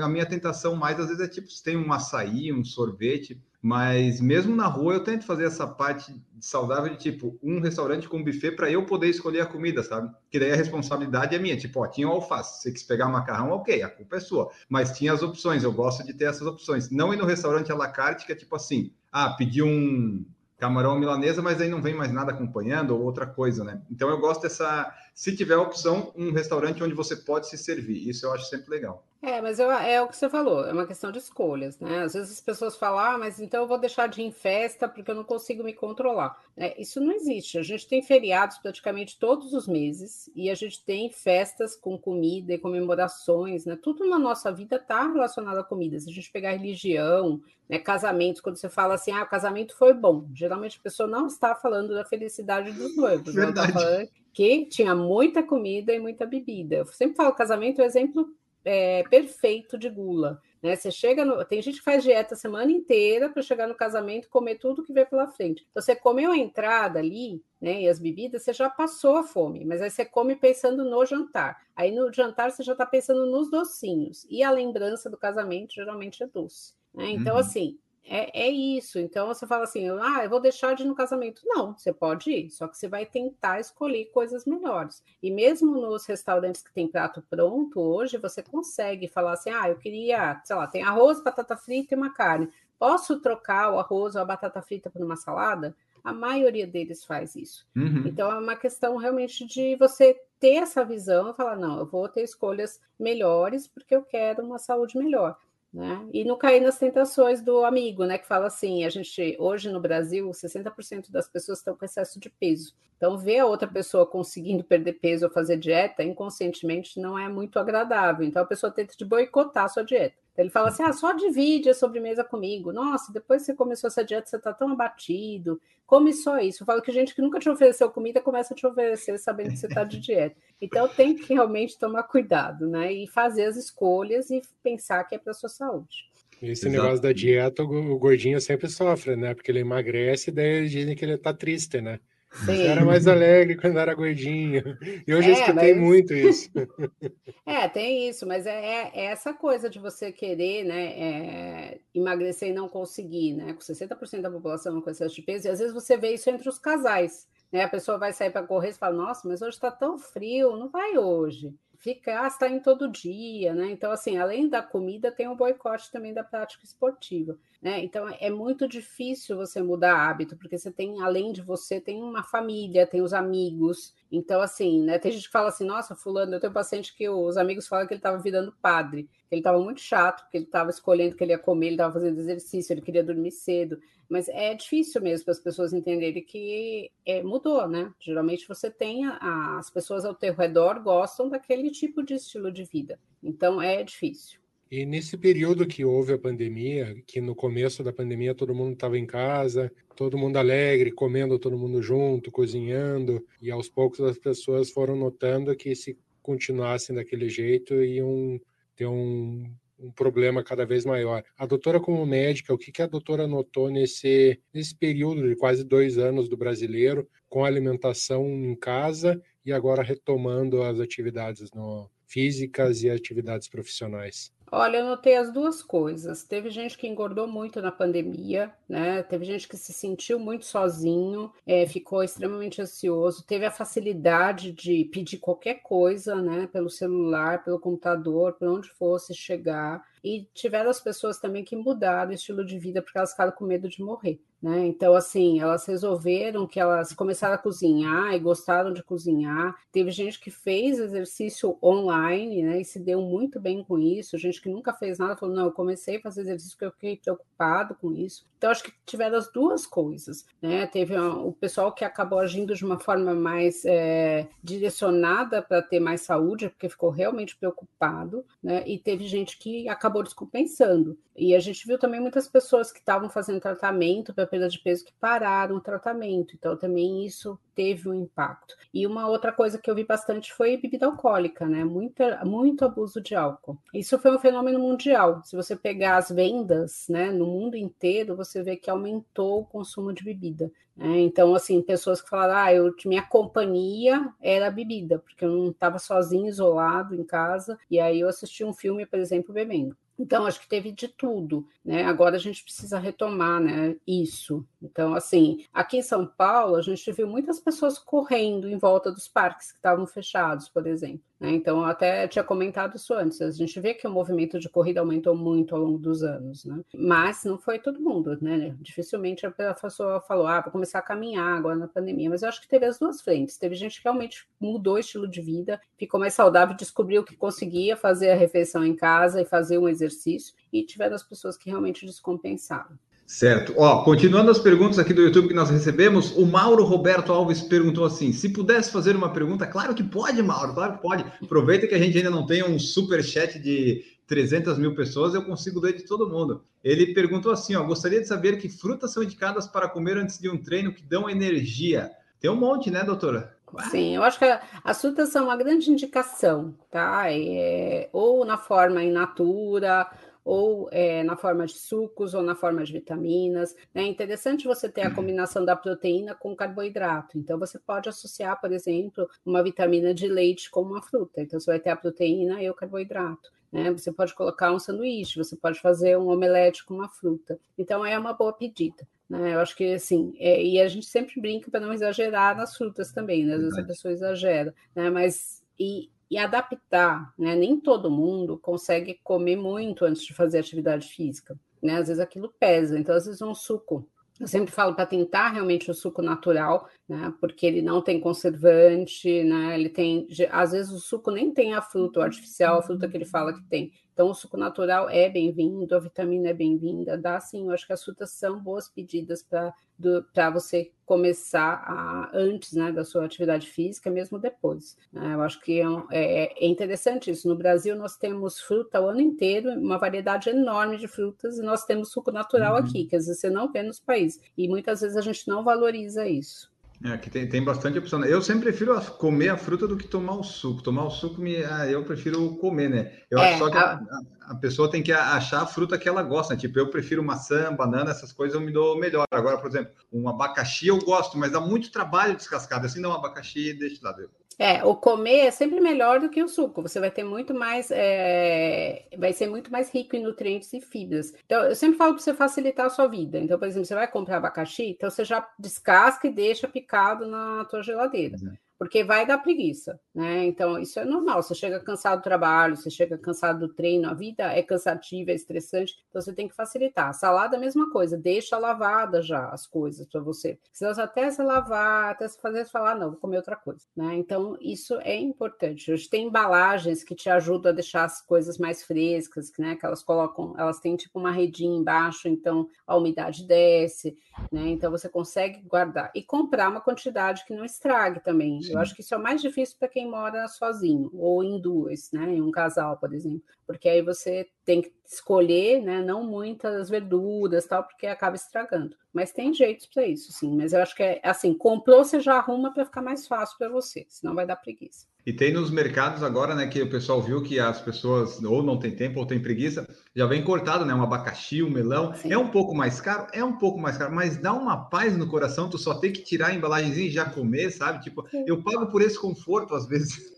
[SPEAKER 1] a minha tentação mais às vezes é tipo, se tem um açaí, um sorvete, mas mesmo na rua eu tento fazer essa parte saudável de tipo um restaurante com buffet para eu poder escolher a comida, sabe? Que daí a responsabilidade é minha. Tipo, ó, tinha o alface. Você quis pegar macarrão, ok, a culpa é sua. Mas tinha as opções, eu gosto de ter essas opções. Não ir no restaurante à la carte, que é tipo assim, ah, pedi um camarão milanesa, mas aí não vem mais nada acompanhando ou outra coisa, né? Então eu gosto dessa, se tiver opção, um restaurante onde você pode se servir. Isso eu acho sempre legal.
[SPEAKER 3] É, mas eu, é o que você falou, é uma questão de escolhas, né? Às vezes as pessoas falam, ah, mas então eu vou deixar de ir em festa porque eu não consigo me controlar. É, isso não existe. A gente tem feriados praticamente todos os meses e a gente tem festas com comida e comemorações, né? Tudo na nossa vida está relacionado a comida. Se a gente pegar religião, né, casamentos, quando você fala assim, ah, o casamento foi bom, geralmente a pessoa não está falando da felicidade dos noivos,
[SPEAKER 1] Verdade. Está falando
[SPEAKER 3] que tinha muita comida e muita bebida. Eu sempre falo, casamento é o exemplo é, perfeito de gula. Né? Você chega no... Tem gente que faz dieta a semana inteira para chegar no casamento e comer tudo que vem pela frente. Então, você comeu a entrada ali, né? E as bebidas, você já passou a fome, mas aí você come pensando no jantar. Aí no jantar você já está pensando nos docinhos. E a lembrança do casamento geralmente é doce. Né? Então, uhum. assim, é, é, isso. Então você fala assim: ah, eu vou deixar de ir no casamento. Não, você pode ir, só que você vai tentar escolher coisas melhores. E mesmo nos restaurantes que tem prato pronto, hoje você consegue falar assim: ah, eu queria, sei lá, tem arroz, batata frita e uma carne. Posso trocar o arroz ou a batata frita por uma salada? A maioria deles faz isso. Uhum. Então é uma questão realmente de você ter essa visão e falar: não, eu vou ter escolhas melhores porque eu quero uma saúde melhor. Né? E não cair nas tentações do amigo, né? Que fala assim: a gente, hoje no Brasil, 60% das pessoas estão com excesso de peso. Então, ver a outra pessoa conseguindo perder peso ou fazer dieta inconscientemente não é muito agradável. Então, a pessoa tenta de boicotar a sua dieta. Então, ele fala assim: ah, só divide a sobremesa comigo. Nossa, depois que você começou essa dieta, você está tão abatido. Come só isso. Eu falo que gente que nunca te ofereceu comida começa a te oferecer sabendo que você está de dieta. Então, tem que realmente tomar cuidado, né? E fazer as escolhas e pensar que é para sua saúde.
[SPEAKER 2] Esse Exato. negócio da dieta, o gordinho sempre sofre, né? Porque ele emagrece e daí dizem que ele tá triste, né? Sim. Era mais alegre quando era gordinho. E hoje é, eu escutei mas... muito isso.
[SPEAKER 3] É, tem isso, mas é, é, é essa coisa de você querer né, é, emagrecer e não conseguir, né? Com 60% da população com excesso de peso, e às vezes você vê isso entre os casais. Né? A pessoa vai sair para correr e fala, nossa, mas hoje está tão frio, não vai hoje. Fica, ah, está em todo dia, né? Então, assim, além da comida, tem o boicote também da prática esportiva. Né? Então é muito difícil você mudar hábito, porque você tem, além de você, tem uma família, tem os amigos. Então, assim, né? Tem gente que fala assim, nossa, fulano, eu tenho um paciente que os amigos falam que ele estava virando padre, que ele estava muito chato, porque ele estava escolhendo o que ele ia comer, ele estava fazendo exercício, ele queria dormir cedo. Mas é difícil mesmo para as pessoas entenderem que é, mudou, né? Geralmente você tem a, as pessoas ao teu redor gostam daquele tipo de estilo de vida. Então é difícil.
[SPEAKER 2] E nesse período que houve a pandemia, que no começo da pandemia todo mundo estava em casa, todo mundo alegre, comendo todo mundo junto, cozinhando, e aos poucos as pessoas foram notando que se continuassem daquele jeito iam ter um, um problema cada vez maior. A doutora, como médica, o que, que a doutora notou nesse, nesse período de quase dois anos do brasileiro, com alimentação em casa e agora retomando as atividades no, físicas e atividades profissionais?
[SPEAKER 3] Olha, eu notei as duas coisas. Teve gente que engordou muito na pandemia, né? Teve gente que se sentiu muito sozinho, é, ficou extremamente ansioso, teve a facilidade de pedir qualquer coisa, né? Pelo celular, pelo computador, por onde fosse chegar. E tiveram as pessoas também que mudaram o estilo de vida porque elas ficaram com medo de morrer. Né? Então, assim, elas resolveram que elas começaram a cozinhar e gostaram de cozinhar. Teve gente que fez exercício online né, e se deu muito bem com isso. Gente que nunca fez nada falou: não, eu comecei a fazer exercício porque eu fiquei preocupado com isso. Então, acho que tiveram as duas coisas. Né? Teve o pessoal que acabou agindo de uma forma mais é, direcionada para ter mais saúde, porque ficou realmente preocupado, né? e teve gente que acabou descompensando. E a gente viu também muitas pessoas que estavam fazendo tratamento para perda de peso que pararam o tratamento. Então, também isso teve um impacto. E uma outra coisa que eu vi bastante foi bebida alcoólica, né? Muita, muito abuso de álcool. Isso foi um fenômeno mundial. Se você pegar as vendas, né, no mundo inteiro, você vê que aumentou o consumo de bebida. Né? Então, assim, pessoas que falaram, ah, eu, minha companhia era bebida, porque eu não estava sozinho, isolado em casa, e aí eu assisti um filme, por exemplo, bebendo. Então, acho que teve de tudo, né? Agora a gente precisa retomar, né, isso. Então, assim, aqui em São Paulo, a gente viu muitas pessoas correndo em volta dos parques que estavam fechados, por exemplo. Né? Então, eu até tinha comentado isso antes. A gente vê que o movimento de corrida aumentou muito ao longo dos anos, né? Mas não foi todo mundo, né? Dificilmente a pessoa falou, ah, vou começar a caminhar agora na pandemia. Mas eu acho que teve as duas frentes. Teve gente que realmente mudou o estilo de vida, ficou mais saudável, descobriu que conseguia fazer a refeição em casa e fazer um exercício. E tiveram as pessoas que realmente descompensaram.
[SPEAKER 1] Certo. Ó, continuando as perguntas aqui do YouTube que nós recebemos, o Mauro Roberto Alves perguntou assim: se pudesse fazer uma pergunta, claro que pode, Mauro, claro que pode. Aproveita que a gente ainda não tem um super chat de 300 mil pessoas, eu consigo ler de todo mundo. Ele perguntou assim: ó, gostaria de saber que frutas são indicadas para comer antes de um treino que dão energia. Tem um monte, né, doutora?
[SPEAKER 3] Sim, eu acho que as frutas são uma grande indicação, tá? É, ou na forma in natura ou é, na forma de sucos, ou na forma de vitaminas. É interessante você ter a uhum. combinação da proteína com carboidrato. Então, você pode associar, por exemplo, uma vitamina de leite com uma fruta. Então, você vai ter a proteína e o carboidrato. Né? Você pode colocar um sanduíche, você pode fazer um omelete com uma fruta. Então, é uma boa pedida. Né? Eu acho que assim, é, e a gente sempre brinca para não exagerar nas frutas também, né? Às vezes a pessoa exagera, né? Mas e, e adaptar, né? Nem todo mundo consegue comer muito antes de fazer atividade física, né? Às vezes aquilo pesa, então às vezes um suco. Eu sempre falo para tentar realmente o suco natural, né? Porque ele não tem conservante, né? Ele tem, às vezes o suco nem tem a fruta artificial, a fruta que ele fala que tem. Então, o suco natural é bem-vindo, a vitamina é bem-vinda, dá sim. Eu acho que as frutas são boas pedidas para você começar a, antes né, da sua atividade física, mesmo depois. Né? Eu acho que é, é, é, interessante isso. No Brasil, nós temos fruta o ano inteiro, uma variedade enorme de frutas, e nós temos suco natural uhum. aqui, que às vezes você não vê nos países. E muitas vezes a gente não valoriza isso.
[SPEAKER 1] É, aqui tem, tem bastante opção. Eu sempre prefiro comer a fruta do que tomar o suco. Tomar o suco, me, ah, eu prefiro comer, né? Eu é, acho só que a... A, pessoa tem que achar a fruta que ela gosta. Né? Tipo, eu prefiro maçã, banana, essas coisas eu me dou melhor. Agora, por exemplo, um abacaxi eu gosto, mas dá muito trabalho descascado. Assim, não, um abacaxi, deixa de lado.
[SPEAKER 3] É, o comer é sempre melhor do que o suco. Você vai ter muito mais, é, vai ser muito mais rico em nutrientes e fibras. Então, eu sempre falo para você facilitar a sua vida. Então, por exemplo, você vai comprar abacaxi, então você já descasca e deixa picado na tua geladeira. Porque vai dar preguiça, né? Então, isso é normal. Você chega cansado do trabalho, você chega cansado do treino, a vida é cansativa, é estressante, então você tem que facilitar. A salada, a mesma coisa, deixa lavada já as coisas para você. Senão, até se lavar, até se fazer, falar, não, vou comer outra coisa, né? Então, isso é importante. Hoje tem embalagens que te ajudam a deixar as coisas mais frescas, né? Que elas colocam, elas têm tipo uma redinha embaixo, então a umidade desce, né? Então você consegue guardar e comprar uma quantidade que não estrague também. Eu acho que isso é o mais difícil para quem mora sozinho ou em duas, né? Em um casal, por exemplo, porque aí você tem que escolher, né? Não muitas verduras, tal, porque acaba estragando. Mas tem jeitos para isso, sim. Mas eu acho que é assim, comprou, você já arruma para ficar mais fácil para você, senão vai dar preguiça.
[SPEAKER 1] E tem nos mercados agora, né, que o pessoal viu que as pessoas ou não tem tempo ou tem preguiça, já vem cortado, né, um abacaxi, um melão. Sim. É um pouco mais caro, é um pouco mais caro, mas dá uma paz no coração, tu só tem que tirar a embalagemzinha e já comer, sabe? Tipo, eu pago por esse conforto às vezes.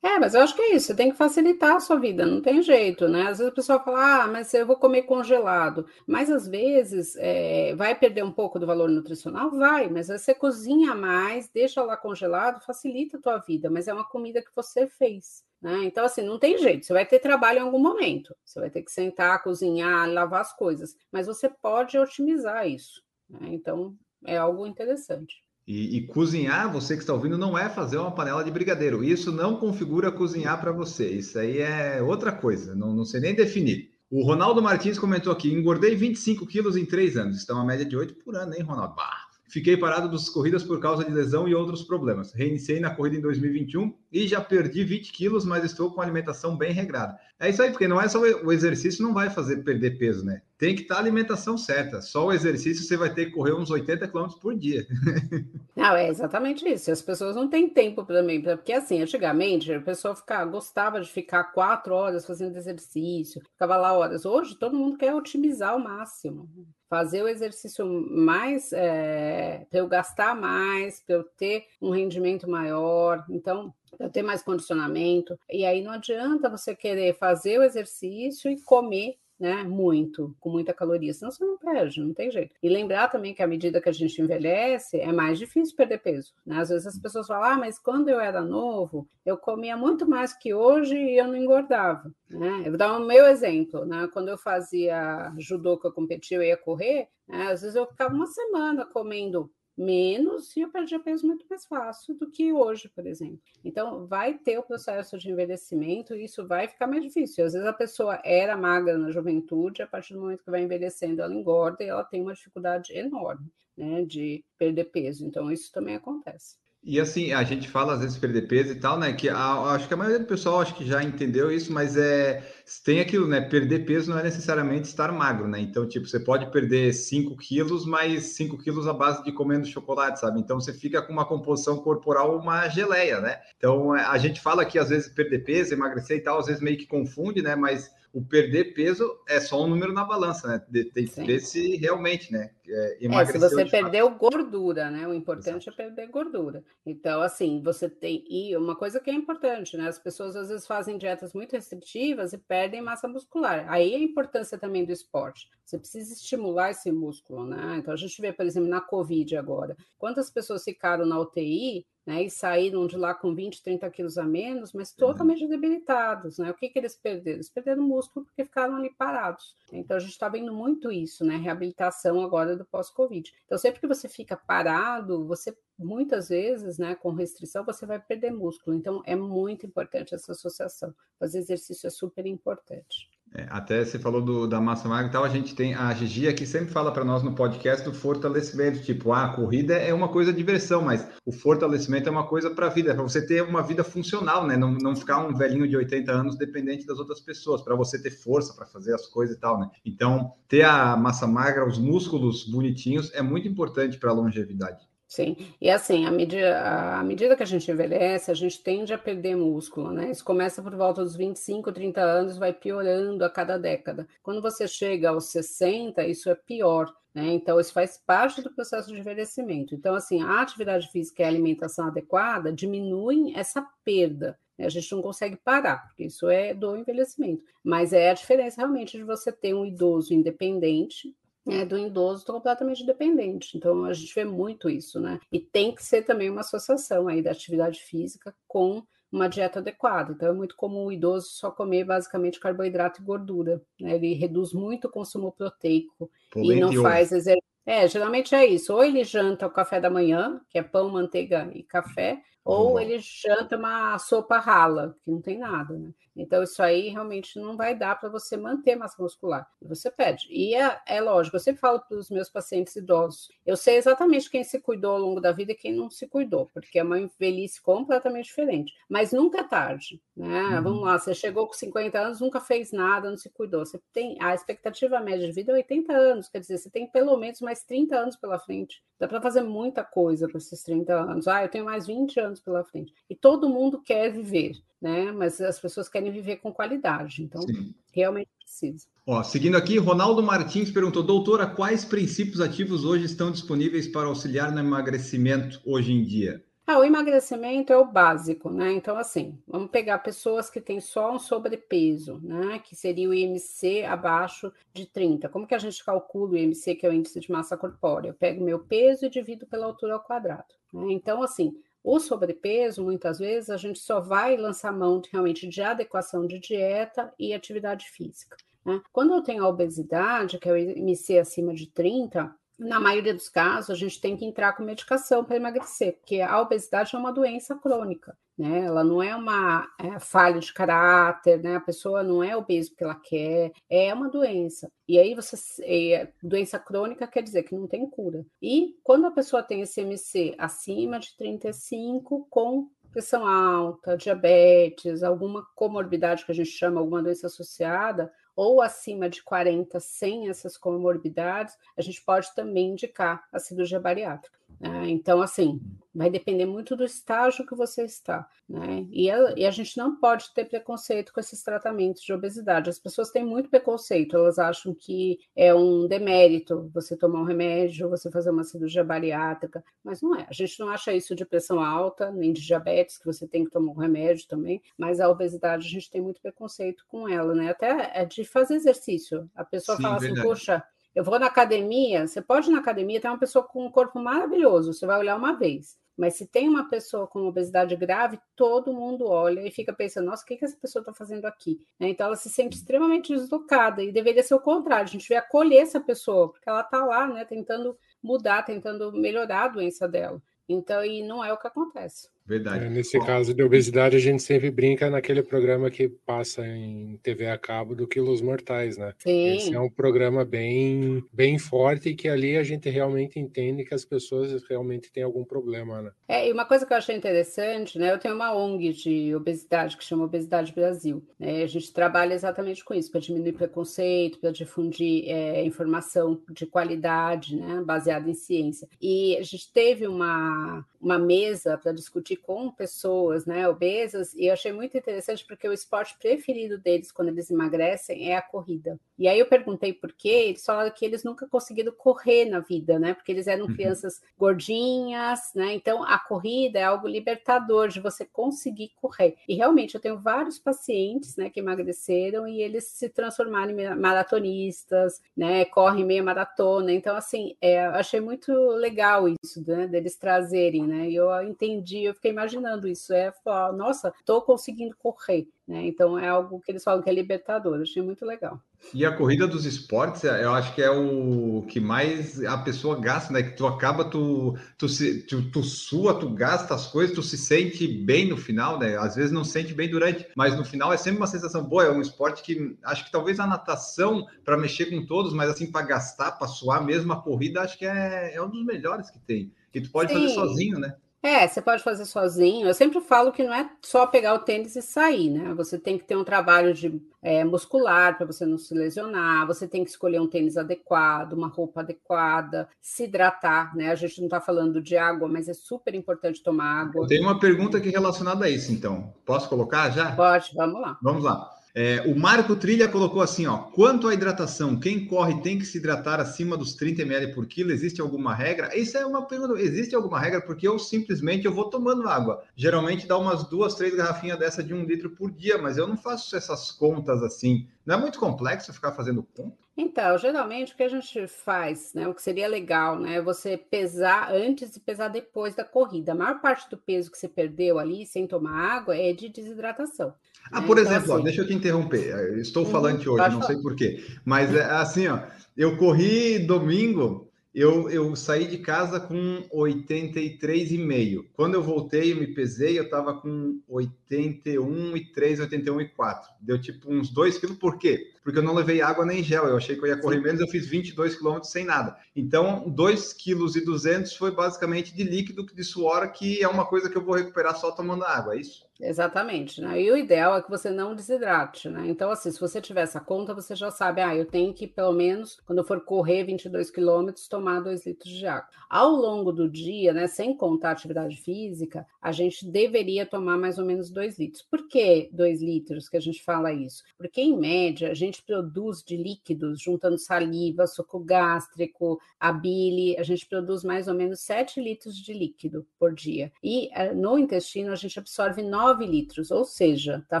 [SPEAKER 3] É, mas eu acho que é isso, você tem que facilitar a sua vida, não tem jeito, né? Às vezes a pessoa fala, ah, mas eu vou comer congelado. Mas às vezes é, vai perder um pouco do valor nutricional? Vai, mas você cozinha mais, deixa lá congelado, facilita a tua vida, mas é uma comida que você fez. Né? Então, assim, não tem jeito, você vai ter trabalho em algum momento, você vai ter que sentar, cozinhar, lavar as coisas, mas você pode otimizar isso. Né? Então, é algo interessante.
[SPEAKER 1] E, e, cozinhar, você que está ouvindo, não é fazer uma panela de brigadeiro. Isso não configura cozinhar para você. Isso aí é outra coisa. Não, não sei nem definir. O Ronaldo Martins comentou aqui: engordei 25 quilos em três anos. Está uma média de 8 por ano, hein, Ronaldo? Bah. Fiquei parado das corridas por causa de lesão e outros problemas. Reiniciei na corrida em 2021 e já perdi 20 quilos, mas estou com alimentação bem regrada. É isso aí, porque não é só o exercício, não vai fazer perder peso, né? Tem que estar a alimentação certa. Só o exercício você vai ter que correr uns 80 quilômetros por dia.
[SPEAKER 3] Não, é exatamente isso. As pessoas não têm tempo também, porque assim, antigamente a pessoa ficava, gostava de ficar quatro horas fazendo exercício, ficava lá horas. Hoje todo mundo quer otimizar ao máximo fazer o exercício mais é, para eu gastar mais, para eu ter um rendimento maior, então eu ter mais condicionamento. E aí não adianta você querer fazer o exercício e comer né, muito, com muita caloria, senão você não perde, não tem jeito. E lembrar também que à medida que a gente envelhece, é mais difícil perder peso, né? Às vezes as pessoas falam, ah, mas quando eu era novo, eu comia muito mais que hoje e eu não engordava, né? Eu vou dar o meu exemplo, né? Quando eu fazia judô que eu competia, eu ia correr, né? às vezes eu ficava uma semana comendo menos e eu perdi peso muito mais fácil do que hoje, por exemplo. Então, vai ter o processo de envelhecimento e isso vai ficar mais difícil. Às vezes a pessoa era magra na juventude, a partir do momento que vai envelhecendo, ela engorda e ela tem uma dificuldade enorme né, de perder peso. Então, isso também acontece.
[SPEAKER 1] E assim, a gente fala às vezes perder peso e tal, né? Que a, acho que a maioria do pessoal acho que já entendeu isso, mas é tem aquilo, né? Perder peso não é necessariamente estar magro, né? Então, tipo, você pode perder 5 quilos, mas 5 quilos à base de comendo chocolate, sabe? Então você fica com uma composição corporal, uma geleia, né? Então a gente fala que às vezes perder peso, emagrecer e tal, às vezes meio que confunde, né? Mas o perder peso é só um número na balança, né? Tem que ver se realmente, né?
[SPEAKER 3] É, é, se você perdeu fato. gordura, né? O importante Exato. é perder gordura. Então, assim, você tem. E uma coisa que é importante, né? As pessoas às vezes fazem dietas muito restritivas e perdem massa muscular. Aí a importância também do esporte. Você precisa estimular esse músculo, né? Então a gente vê, por exemplo, na Covid agora, quantas pessoas ficaram na UTI né, e saíram de lá com 20, 30 quilos a menos, mas totalmente uhum. debilitados, né? O que, que eles perderam? Eles perderam músculo porque ficaram ali parados. Então a gente está vendo muito isso, né? Reabilitação agora do pós-Covid. Então, sempre que você fica parado, você muitas vezes, né, com restrição, você vai perder músculo. Então, é muito importante essa associação. Fazer exercício é super importante.
[SPEAKER 1] É, até você falou do, da massa magra e tal, a gente tem a Gigi aqui sempre fala para nós no podcast do fortalecimento, tipo, ah, a corrida é uma coisa de diversão, mas o fortalecimento é uma coisa para a vida, é para você ter uma vida funcional, né? Não, não ficar um velhinho de 80 anos dependente das outras pessoas, para você ter força para fazer as coisas e tal, né? Então, ter a massa magra, os músculos bonitinhos é muito importante para a longevidade.
[SPEAKER 3] Sim, e assim, à medida, à medida que a gente envelhece, a gente tende a perder músculo, né? Isso começa por volta dos 25, 30 anos, vai piorando a cada década. Quando você chega aos 60, isso é pior, né? Então, isso faz parte do processo de envelhecimento. Então, assim, a atividade física e a alimentação adequada diminuem essa perda. Né? A gente não consegue parar, porque isso é do envelhecimento. Mas é a diferença realmente de você ter um idoso independente, né, do idoso completamente dependente. Então a gente vê muito isso, né? E tem que ser também uma associação aí da atividade física com uma dieta adequada. Então, é muito comum o idoso só comer basicamente carboidrato e gordura. Né? Ele reduz muito o consumo proteico e não faz exercício. É, geralmente é isso. Ou ele janta o café da manhã, que é pão, manteiga e café, ou ele janta uma sopa rala, que não tem nada, né? Então, isso aí realmente não vai dar para você manter massa muscular. Você pede. E é, é lógico, eu sempre falo para os meus pacientes idosos: eu sei exatamente quem se cuidou ao longo da vida e quem não se cuidou, porque é uma velhice completamente diferente. Mas nunca é tarde, né? Uhum. Vamos lá, você chegou com 50 anos, nunca fez nada, não se cuidou. Você tem a expectativa média de vida é 80 anos, quer dizer, você tem pelo menos mais 30 anos pela frente. Dá para fazer muita coisa com esses 30 anos. Ah, eu tenho mais 20 anos pela frente. E todo mundo quer viver né? Mas as pessoas querem viver com qualidade, então Sim. realmente precisa.
[SPEAKER 1] Ó, seguindo aqui, Ronaldo Martins perguntou, doutora, quais princípios ativos hoje estão disponíveis para auxiliar no emagrecimento hoje em dia?
[SPEAKER 3] Ah, o emagrecimento é o básico, né? Então, assim, vamos pegar pessoas que têm só um sobrepeso, né? Que seria o IMC abaixo de 30. Como que a gente calcula o IMC, que é o índice de massa corpórea? Eu pego meu peso e divido pela altura ao quadrado. Né? Então, assim, o sobrepeso, muitas vezes, a gente só vai lançar mão realmente de adequação de dieta e atividade física. Né? Quando eu tenho a obesidade, que é o IMC acima de 30, na maioria dos casos, a gente tem que entrar com medicação para emagrecer, porque a obesidade é uma doença crônica, né? Ela não é uma é, falha de caráter, né? A pessoa não é obesa porque ela quer, é uma doença. E aí você é, doença crônica quer dizer que não tem cura. E quando a pessoa tem esse MC acima de 35 com pressão alta, diabetes, alguma comorbidade que a gente chama, alguma doença associada, ou acima de 40 sem essas comorbidades, a gente pode também indicar a cirurgia bariátrica. Né? Então, assim, vai depender muito do estágio que você está, né? E a, e a, gente não pode ter preconceito com esses tratamentos de obesidade. As pessoas têm muito preconceito, elas acham que é um demérito você tomar um remédio, você fazer uma cirurgia bariátrica, mas não é. A gente não acha isso de pressão alta, nem de diabetes, que você tem que tomar um remédio também, mas a obesidade a gente tem muito preconceito com ela, né? Até é de fazer exercício. A pessoa Sim, fala assim, verdade. poxa, eu vou na academia, você pode ir na academia, tem uma pessoa com um corpo maravilhoso, você vai olhar uma vez. Mas se tem uma pessoa com obesidade grave, todo mundo olha e fica pensando, nossa, o que, que essa pessoa está fazendo aqui? Né? Então ela se sente extremamente deslocada e deveria ser o contrário, a gente vai acolher essa pessoa, porque ela está lá, né, tentando mudar, tentando melhorar a doença dela. Então, e não é o que acontece.
[SPEAKER 2] Verdade. É, nesse Bom, caso de obesidade, a gente sempre brinca naquele programa que passa em TV a cabo do Quilos Mortais, né? Sim. Esse é um programa bem, bem forte e que ali a gente realmente entende que as pessoas realmente têm algum problema, né?
[SPEAKER 3] É, e uma coisa que eu achei interessante, né? Eu tenho uma ONG de obesidade que chama Obesidade Brasil. Né? A gente trabalha exatamente com isso, para diminuir preconceito, para difundir é, informação de qualidade, né? Baseada em ciência. E a gente teve uma, uma mesa para discutir com pessoas né, obesas, e eu achei muito interessante porque o esporte preferido deles quando eles emagrecem é a corrida. E aí eu perguntei por quê, eles falaram que eles nunca conseguiram correr na vida, né? Porque eles eram uhum. crianças gordinhas, né? Então a corrida é algo libertador de você conseguir correr. E realmente eu tenho vários pacientes, né, que emagreceram e eles se transformaram em maratonistas, né? Correm meia maratona. Então assim, é, eu achei muito legal isso, né? Deles trazerem, né? E eu entendi, eu fiquei imaginando isso. É, nossa, estou conseguindo correr. Né? Então é algo que eles falam que é libertador, eu achei muito legal.
[SPEAKER 1] E a corrida dos esportes, eu acho que é o que mais a pessoa gasta, né? Que tu acaba, tu, tu, se, tu, tu sua, tu gasta as coisas, tu se sente bem no final, né? Às vezes não sente bem durante, mas no final é sempre uma sensação boa. É um esporte que acho que talvez a natação, para mexer com todos, mas assim, para gastar, para suar mesmo, a corrida, acho que é, é um dos melhores que tem. E tu pode Sim. fazer sozinho, né?
[SPEAKER 3] É, você pode fazer sozinho. Eu sempre falo que não é só pegar o tênis e sair, né? Você tem que ter um trabalho de é, muscular para você não se lesionar. Você tem que escolher um tênis adequado, uma roupa adequada, se hidratar, né? A gente não está falando de água, mas é super importante tomar água.
[SPEAKER 1] Tem uma pergunta aqui relacionada a isso, então. Posso colocar já?
[SPEAKER 3] Pode, vamos lá.
[SPEAKER 1] Vamos lá. É, o Marco Trilha colocou assim, ó, quanto à hidratação, quem corre tem que se hidratar acima dos 30 ml por quilo, existe alguma regra? Isso é uma pergunta, existe alguma regra? Porque eu simplesmente eu vou tomando água, geralmente dá umas duas, três garrafinhas dessa de um litro por dia, mas eu não faço essas contas assim, não é muito complexo ficar fazendo conta?
[SPEAKER 3] Então, geralmente o que a gente faz, né, o que seria legal, né, é você pesar antes e pesar depois da corrida. A maior parte do peso que você perdeu ali sem tomar água é de desidratação.
[SPEAKER 1] Ah, né? por então, exemplo, assim... ó, deixa eu te interromper. Eu estou falante hum, hoje, não falar. sei porquê, mas é assim, ó, eu corri domingo eu, eu saí de casa com 83,5. Quando eu voltei, eu me pesei, eu estava com 81,3, 81,4. Deu tipo uns 2 quilos, por quê? Porque eu não levei água nem gel. Eu achei que eu ia correr menos, eu fiz 22 quilômetros sem nada. Então, 2 quilos e 200 foi basicamente de líquido, de suor, que é uma coisa que eu vou recuperar só tomando água, é isso?
[SPEAKER 3] Exatamente, né? E o ideal é que você não desidrate, né? Então, assim, se você tiver essa conta, você já sabe, ah, eu tenho que, pelo menos, quando eu for correr 22 quilômetros, tomar 2 litros de água. Ao longo do dia, né, sem contar atividade física, a gente deveria tomar mais ou menos 2 litros. Por que 2 litros que a gente fala isso? Porque, em média, a gente produz de líquidos, juntando saliva, suco gástrico, a bile, a gente produz mais ou menos 7 litros de líquido por dia. E eh, no intestino, a gente absorve 9 9 litros, ou seja, está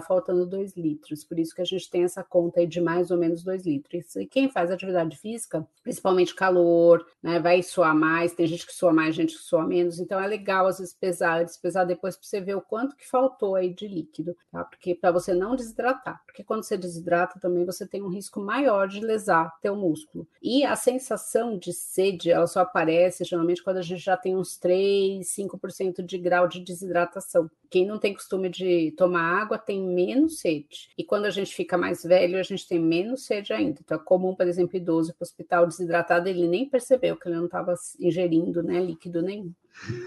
[SPEAKER 3] faltando 2 litros. Por isso que a gente tem essa conta aí de mais ou menos 2 litros. E quem faz atividade física, principalmente calor, né, vai suar mais, tem gente que sua mais, gente que sua menos, então é legal às vezes pesar, antes pesar depois para você ver o quanto que faltou aí de líquido, tá? Porque para você não desidratar, porque quando você desidrata também você tem um risco maior de lesar teu músculo. E a sensação de sede, ela só aparece geralmente quando a gente já tem uns 3, 5% de grau de desidratação. Quem não tem costume de tomar água tem menos sede. E quando a gente fica mais velho, a gente tem menos sede ainda. Então é comum, por exemplo, idoso para o hospital desidratado, ele nem percebeu que ele não estava ingerindo né, líquido nenhum.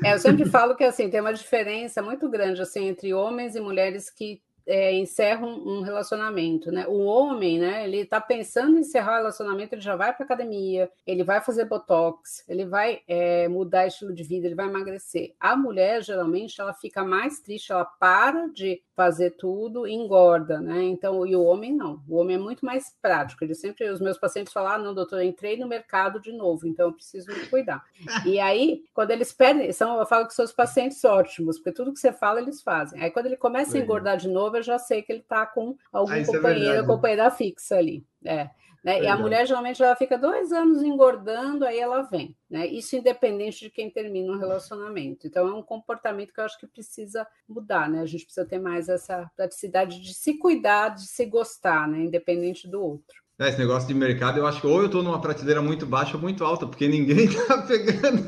[SPEAKER 3] É, eu sempre falo que assim tem uma diferença muito grande assim entre homens e mulheres que é, encerram um relacionamento, né? O homem, né? Ele tá pensando em encerrar o relacionamento, ele já vai para academia, ele vai fazer botox, ele vai é, mudar estilo de vida, ele vai emagrecer. A mulher geralmente ela fica mais triste, ela para de fazer tudo engorda, né? Então, e o homem não. O homem é muito mais prático. Ele sempre, os meus pacientes falam: ah, não, doutor, entrei no mercado de novo, então eu preciso me cuidar. E aí, quando eles perdem, são, eu falo que são os pacientes ótimos, porque tudo que você fala, eles fazem. Aí, quando ele começa a engordar de novo, eu já sei que ele está com algum ah, é companheiro, é companheira fixa ali. É. Né? E a mulher geralmente ela fica dois anos engordando, aí ela vem. Né? Isso independente de quem termina um relacionamento. Então é um comportamento que eu acho que precisa mudar, né? A gente precisa ter mais essa praticidade de se cuidar, de se gostar, né? Independente do outro.
[SPEAKER 1] É, esse negócio de mercado, eu acho que ou eu estou numa prateleira muito baixa ou muito alta, porque ninguém está pegando.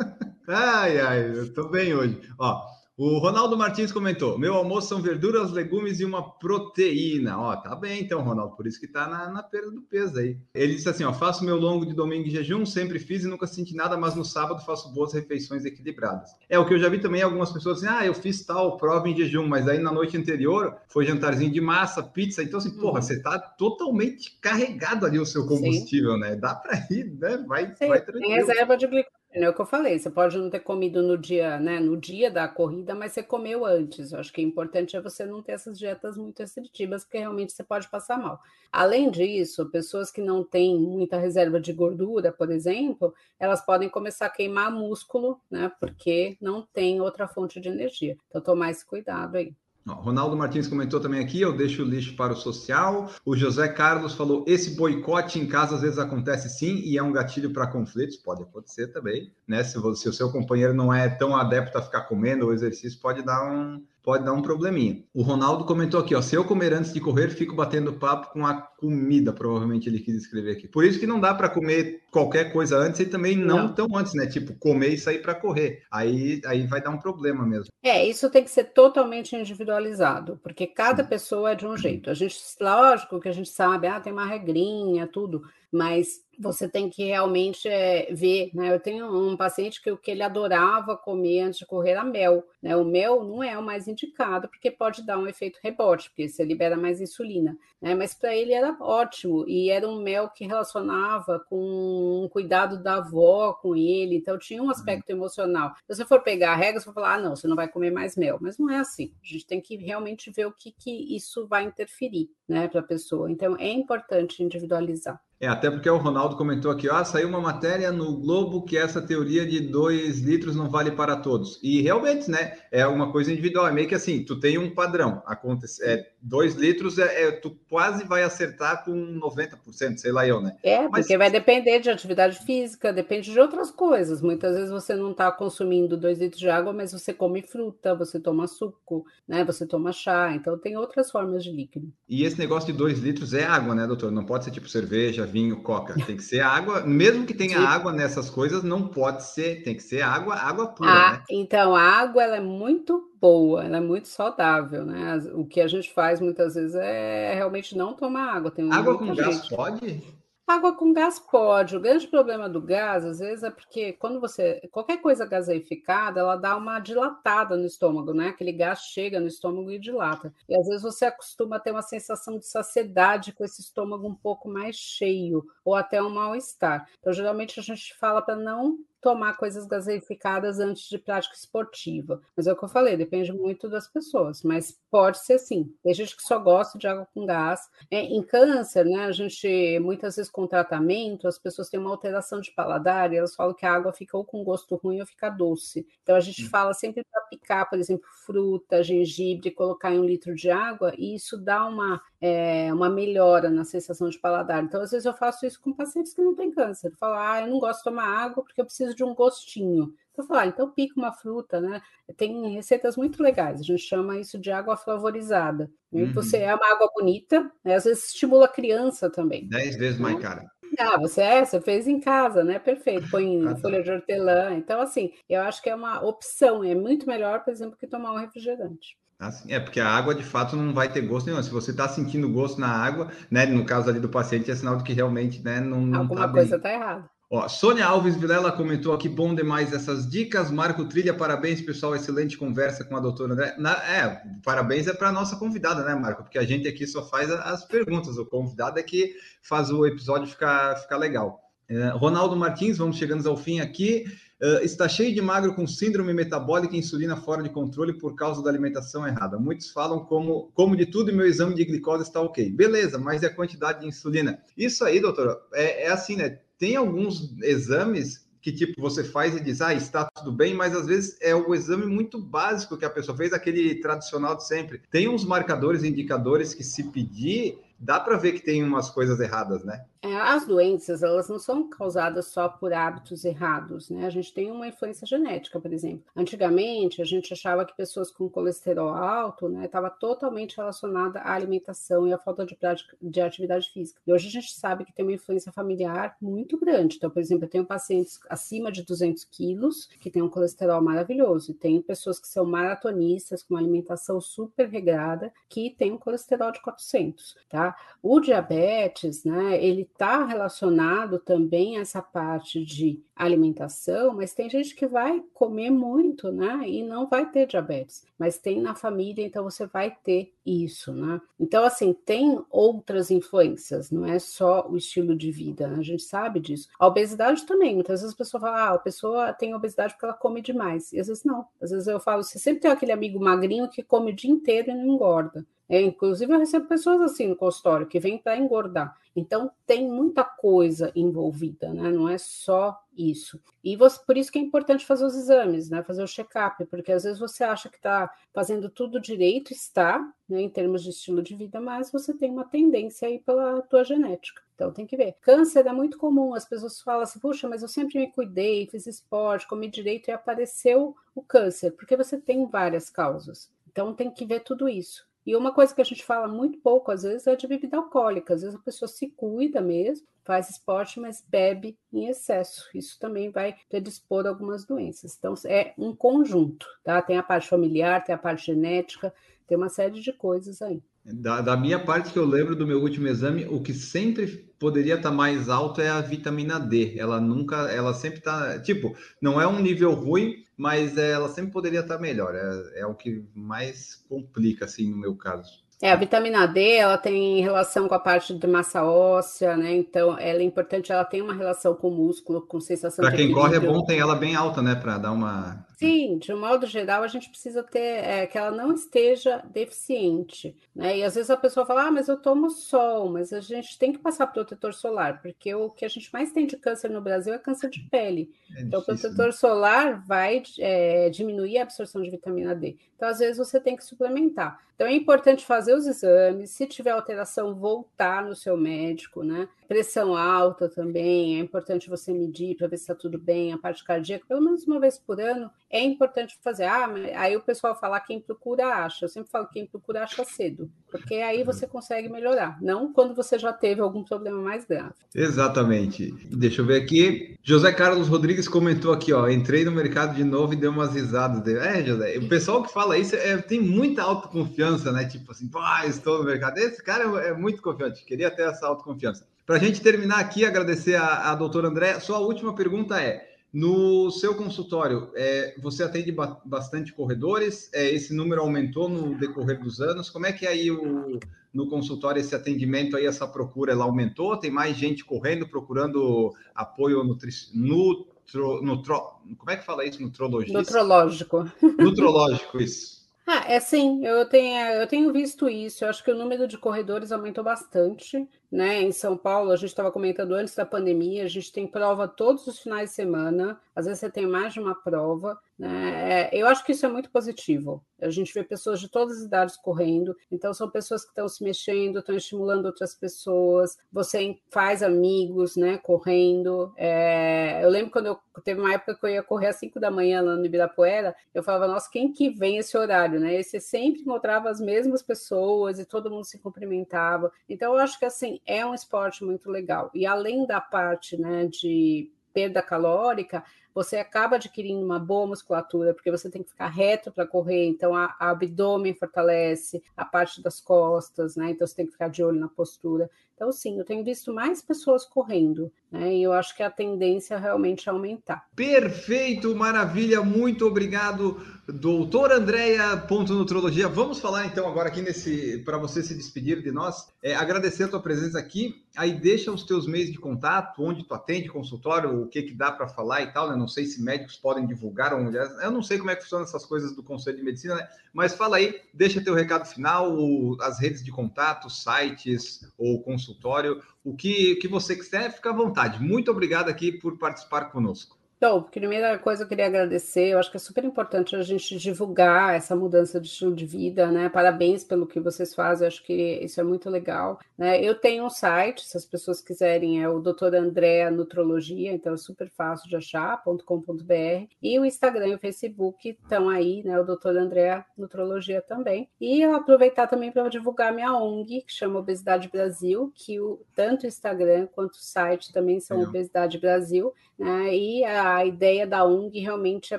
[SPEAKER 1] ai, ai, eu estou bem hoje. Ó, o Ronaldo Martins comentou: meu almoço são verduras, legumes e uma proteína. Ó, tá bem então, Ronaldo, por isso que tá na, na perda do peso aí. Ele disse assim: ó, faço meu longo de domingo em jejum, sempre fiz e nunca senti nada, mas no sábado faço boas refeições equilibradas. É o que eu já vi também algumas pessoas assim: ah, eu fiz tal prova em jejum, mas aí na noite anterior foi jantarzinho de massa, pizza. Então, assim, porra, uhum. você tá totalmente carregado ali o seu combustível, Sim. né? Dá para ir, né? Vai,
[SPEAKER 3] Sim,
[SPEAKER 1] vai
[SPEAKER 3] tranquilo. Tem reserva de glicose é o que eu falei, você pode não ter comido no dia, né, no dia da corrida, mas você comeu antes. Eu acho que o importante é você não ter essas dietas muito restritivas, porque realmente você pode passar mal. Além disso, pessoas que não têm muita reserva de gordura, por exemplo, elas podem começar a queimar músculo, né, porque não tem outra fonte de energia. Então, tomar esse cuidado aí.
[SPEAKER 1] Ronaldo Martins comentou também aqui, eu deixo o lixo para o social. O José Carlos falou: esse boicote em casa às vezes acontece sim e é um gatilho para conflitos, pode acontecer também, né? Se, você, se o seu companheiro não é tão adepto a ficar comendo o exercício, pode dar um, pode dar um probleminha. O Ronaldo comentou aqui, ó, se eu comer antes de correr, fico batendo papo com a comida, provavelmente ele quis escrever aqui. Por isso que não dá para comer qualquer coisa antes e também não, não. tão antes, né? Tipo, comer e sair para correr. Aí, aí vai dar um problema mesmo.
[SPEAKER 3] É, isso tem que ser totalmente individualizado, porque cada pessoa é de um jeito. A gente, lógico que a gente sabe, ah, tem uma regrinha, tudo, mas você tem que realmente é, ver, né? Eu tenho um paciente que o que ele adorava comer antes de correr era mel, né? O mel não é o mais indicado porque pode dar um efeito rebote, porque você libera mais insulina, né? Mas para ele era ótimo e era um mel que relacionava com um cuidado da avó com ele, então tinha um uhum. aspecto emocional. Se você for pegar a regra, você vai falar, ah, não, você não vai comer mais mel, mas não é assim. A gente tem que realmente ver o que, que isso vai interferir, né, para a pessoa. Então é importante individualizar.
[SPEAKER 1] É, até porque o Ronaldo comentou aqui, ó, saiu uma matéria no Globo que essa teoria de 2 litros não vale para todos. E realmente, né, é uma coisa individual, é meio que assim, tu tem um padrão, acontece, é, 2 litros, é, é, tu quase vai acertar com 90%, sei lá eu, né?
[SPEAKER 3] É, Mas... porque vai depender de atividade física, depende de outras coisas. Muitas vezes você não está consumindo 2 litros de água, mas você come fruta, você toma suco, né, você toma chá, então tem outras formas de líquido.
[SPEAKER 1] E esse negócio de 2 litros é água, né, doutor? Não pode ser tipo cerveja, vinho, coca. Tem que ser água, mesmo que tenha água nessas coisas, não pode ser, tem que ser água, água pura. Ah, né?
[SPEAKER 3] Então, a água ela é muito boa, ela é muito saudável, né? O que a gente faz muitas vezes é realmente não tomar água. Tem
[SPEAKER 1] água com gás pode?
[SPEAKER 3] Água com gás pode. O grande problema do gás, às vezes, é porque quando você. Qualquer coisa gaseificada, ela dá uma dilatada no estômago, né? Aquele gás chega no estômago e dilata. E às vezes você acostuma ter uma sensação de saciedade com esse estômago um pouco mais cheio, ou até um mal-estar. Então, geralmente, a gente fala para não tomar coisas gaseificadas antes de prática esportiva. Mas é o que eu falei, depende muito das pessoas, mas pode ser sim. Tem gente que só gosta de água com gás. É, em câncer, né, a gente, muitas vezes com tratamento, as pessoas têm uma alteração de paladar e elas falam que a água fica ou com gosto ruim ou fica doce. Então a gente hum. fala sempre para picar, por exemplo, fruta, gengibre, colocar em um litro de água e isso dá uma, é, uma melhora na sensação de paladar. Então, às vezes eu faço isso com pacientes que não têm câncer. Falo, ah, eu não gosto de tomar água porque eu preciso preciso de um gostinho. Então, falar, ah, então pica uma fruta, né? Tem receitas muito legais, a gente chama isso de água flavorizada. Uhum. Você é uma água bonita, né? às vezes estimula a criança também.
[SPEAKER 1] Dez vezes mais cara.
[SPEAKER 3] Ah, você é, você fez em casa, né? Perfeito. Põe ah, folha de hortelã. Então, assim, eu acho que é uma opção. É muito melhor, por exemplo, que tomar um refrigerante.
[SPEAKER 1] Assim, é, porque a água de fato não vai ter gosto nenhum. Se você está sentindo gosto na água, né? No caso ali do paciente, é sinal de que realmente né, não. não
[SPEAKER 3] Alguma tá coisa está errada.
[SPEAKER 1] Ó, Sônia Alves Vilela comentou aqui, bom demais essas dicas. Marco Trilha, parabéns, pessoal. Excelente conversa com a doutora André. Na, é, parabéns é para a nossa convidada, né, Marco? Porque a gente aqui só faz as perguntas. O convidado é que faz o episódio ficar, ficar legal. É, Ronaldo Martins, vamos chegando ao fim aqui. Uh, está cheio de magro com síndrome metabólica e insulina fora de controle por causa da alimentação errada. Muitos falam como, como de tudo e meu exame de glicose está ok. Beleza, mas e a quantidade de insulina? Isso aí, doutora, é, é assim, né? Tem alguns exames que tipo você faz e diz, ah, está tudo bem, mas às vezes é o exame muito básico que a pessoa fez, aquele tradicional de sempre. Tem uns marcadores, indicadores que se pedir, dá para ver que tem umas coisas erradas, né?
[SPEAKER 3] É, as doenças, elas não são causadas só por hábitos errados, né? A gente tem uma influência genética, por exemplo. Antigamente, a gente achava que pessoas com colesterol alto, né, estava totalmente relacionada à alimentação e à falta de prática de atividade física. E hoje a gente sabe que tem uma influência familiar muito grande. Então, por exemplo, eu tenho pacientes acima de 200 quilos que têm um colesterol maravilhoso. E tem pessoas que são maratonistas, com uma alimentação super regrada, que têm um colesterol de 400, tá? O diabetes, né, ele está relacionado também a essa parte de alimentação, mas tem gente que vai comer muito, né? E não vai ter diabetes, mas tem na família, então você vai ter isso, né? Então, assim, tem outras influências, não é só o estilo de vida, né? a gente sabe disso. A obesidade também, muitas vezes a pessoa fala, ah, a pessoa tem obesidade porque ela come demais, e às vezes não. Às vezes eu falo, você sempre tem aquele amigo magrinho que come o dia inteiro e não engorda. É, inclusive, eu recebo pessoas assim no consultório que vêm para engordar. Então, tem muita coisa envolvida, né? Não é só isso. E você, por isso que é importante fazer os exames, né? Fazer o check-up, porque às vezes você acha que está fazendo tudo direito, está, né, em termos de estilo de vida, mas você tem uma tendência aí pela tua genética. Então tem que ver. Câncer é muito comum, as pessoas falam assim, puxa, mas eu sempre me cuidei, fiz esporte, comi direito e apareceu o câncer, porque você tem várias causas. Então tem que ver tudo isso. E uma coisa que a gente fala muito pouco, às vezes, é de bebida alcoólica. Às vezes a pessoa se cuida mesmo, faz esporte, mas bebe em excesso. Isso também vai predispor algumas doenças. Então, é um conjunto, tá? Tem a parte familiar, tem a parte genética, tem uma série de coisas aí.
[SPEAKER 1] Da, da, minha parte, que eu lembro do meu último exame, o que sempre poderia estar tá mais alto é a vitamina D. Ela nunca, ela sempre está, tipo, não é um nível ruim, mas ela sempre poderia estar tá melhor. É, é o que mais complica, assim, no meu caso.
[SPEAKER 3] É, a vitamina D, ela tem relação com a parte de massa óssea, né? Então, ela é importante, ela tem uma relação com o músculo, com sensação
[SPEAKER 1] Para quem corre é bom ter ela bem alta, né? Para dar uma
[SPEAKER 3] Sim, de um modo geral, a gente precisa ter é, que ela não esteja deficiente, né? E às vezes a pessoa fala, ah, mas eu tomo sol, mas a gente tem que passar protetor solar, porque o que a gente mais tem de câncer no Brasil é câncer de pele. É então, o protetor né? solar vai é, diminuir a absorção de vitamina D. Então, às vezes, você tem que suplementar. Então, é importante fazer os exames, se tiver alteração, voltar no seu médico, né? Pressão alta também, é importante você medir para ver se está tudo bem, a parte cardíaca, pelo menos uma vez por ano, é importante fazer. Ah, aí o pessoal fala quem procura acha. Eu sempre falo quem procura acha cedo, porque aí você consegue melhorar, não quando você já teve algum problema mais grave.
[SPEAKER 1] Exatamente. Deixa eu ver aqui. José Carlos Rodrigues comentou aqui, ó, entrei no mercado de novo e deu umas risadas. É, José, o pessoal que fala isso é, tem muita autoconfiança né? Tipo assim, ah, estou no mercado. Esse cara é, é muito confiante, queria ter essa autoconfiança. Para a gente terminar aqui, agradecer a, a doutora André, sua última pergunta é: no seu consultório, é, você atende ba bastante corredores? É, esse número aumentou no decorrer dos anos? Como é que é aí o, no consultório esse atendimento aí, essa procura, ela aumentou? Tem mais gente correndo, procurando apoio nutri nutro, nutro, como é que fala isso? Nutrologista?
[SPEAKER 3] Nutrológico.
[SPEAKER 1] Nutrológico, isso.
[SPEAKER 3] Ah, é sim, eu tenho, eu tenho visto isso. Eu acho que o número de corredores aumentou bastante né? Em São Paulo, a gente estava comentando antes da pandemia, a gente tem prova todos os finais de semana, às vezes você tem mais de uma prova, né? É, eu acho que isso é muito positivo. A gente vê pessoas de todas as idades correndo, então são pessoas que estão se mexendo, estão estimulando outras pessoas, você faz amigos, né? Correndo. É... eu lembro quando eu teve uma época que eu ia correr às 5 da manhã lá no Ibirapuera, eu falava, nossa, quem que vem esse horário, né? E você sempre encontrava as mesmas pessoas e todo mundo se cumprimentava. Então, eu acho que assim, é um esporte muito legal. E além da parte né, de perda calórica, você acaba adquirindo uma boa musculatura, porque você tem que ficar reto para correr, então a, a, abdômen fortalece, a parte das costas, né? Então você tem que ficar de olho na postura. Então, sim, eu tenho visto mais pessoas correndo, né? E eu acho que a tendência realmente é aumentar.
[SPEAKER 1] Perfeito, maravilha, muito obrigado, doutor Andréia, ponto Nutrologia. Vamos falar então agora aqui nesse, para você se despedir de nós, é, agradecer a tua presença aqui, aí deixa os teus meios de contato, onde tu atende, consultório, o que que dá para falar e tal, né? Não sei se médicos podem divulgar, ou eu não sei como é que funcionam essas coisas do Conselho de Medicina, né? Mas fala aí, deixa teu recado final, as redes de contato, sites ou consultório consultório, o que, que você quiser, fica à vontade. Muito obrigado aqui por participar conosco.
[SPEAKER 3] Então, primeira coisa eu queria agradecer, eu acho que é super importante a gente divulgar essa mudança de estilo de vida, né? Parabéns pelo que vocês fazem, acho que isso é muito legal. Né? Eu tenho um site, se as pessoas quiserem, é o Dr. André Nutrologia, então é super fácil de achar, .com.br, e o Instagram e o Facebook estão aí, né? O Dr. André Nutrologia também. E eu aproveitar também para divulgar minha ONG, que chama Obesidade Brasil, que o, tanto o Instagram quanto o site também são Obesidade Brasil, né? E a a ideia da ONG realmente é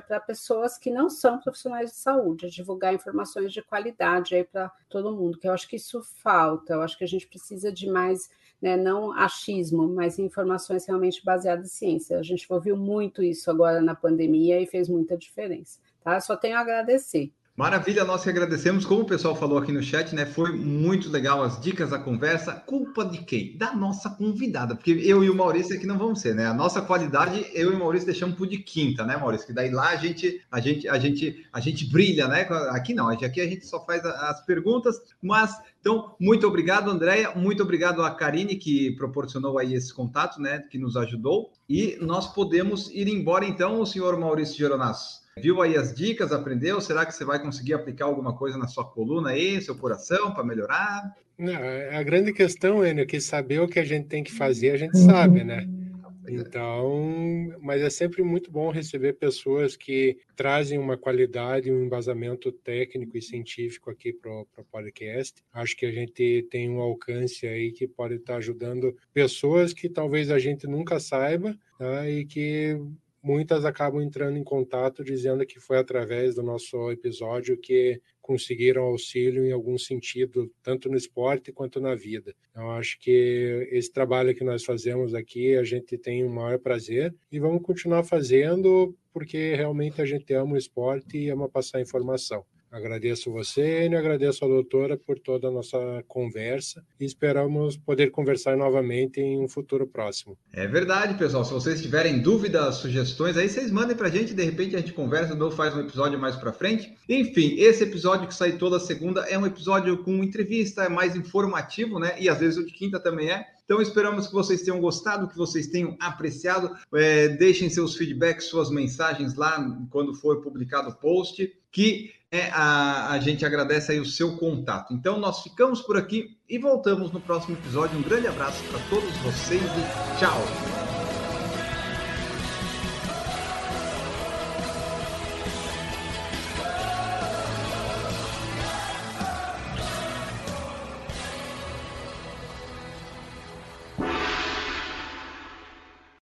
[SPEAKER 3] para pessoas que não são profissionais de saúde, é divulgar informações de qualidade aí para todo mundo, que eu acho que isso falta, eu acho que a gente precisa de mais, né, não achismo, mas informações realmente baseadas em ciência. A gente ouviu muito isso agora na pandemia e fez muita diferença. Tá? Só tenho a agradecer.
[SPEAKER 1] Maravilha, nós que agradecemos. Como o pessoal falou aqui no chat, né? Foi muito legal as dicas da conversa. Culpa de quem? Da nossa convidada, porque eu e o Maurício aqui não vamos ser, né? A nossa qualidade, eu e o Maurício deixamos por de quinta, né, Maurício? Que daí lá a gente, a gente, a gente, a gente brilha, né? Aqui não, aqui a gente só faz as perguntas, mas então, muito obrigado, Andréia. Muito obrigado a Karine, que proporcionou aí esse contato, né? Que nos ajudou. E nós podemos ir embora, então, o senhor Maurício Geronasso. Viu aí as dicas, aprendeu? Será que você vai conseguir aplicar alguma coisa na sua coluna aí, seu coração, para melhorar?
[SPEAKER 2] Não, a grande questão, Enio, é que saber o que a gente tem que fazer, a gente sabe, né? É. Então, mas é sempre muito bom receber pessoas que trazem uma qualidade, um embasamento técnico e científico aqui para o podcast. Acho que a gente tem um alcance aí que pode estar ajudando pessoas que talvez a gente nunca saiba tá? e que muitas acabam entrando em contato dizendo que foi através do nosso episódio que conseguiram auxílio em algum sentido, tanto no esporte quanto na vida. Então, acho que esse trabalho que nós fazemos aqui, a gente tem o maior prazer e vamos continuar fazendo porque realmente a gente ama o esporte e ama passar informação. Agradeço você, e agradeço a doutora por toda a nossa conversa e esperamos poder conversar novamente em um futuro próximo.
[SPEAKER 1] É verdade, pessoal. Se vocês tiverem dúvidas, sugestões, aí vocês mandem para a gente, de repente a gente conversa ou faz um episódio mais para frente. Enfim, esse episódio que sai toda segunda é um episódio com entrevista, é mais informativo, né? E às vezes o de quinta também é. Então esperamos que vocês tenham gostado, que vocês tenham apreciado. É, deixem seus feedbacks, suas mensagens lá quando for publicado o post, que a, a gente agradece aí o seu contato. Então, nós ficamos por aqui e voltamos no próximo episódio. Um grande abraço para todos vocês e tchau!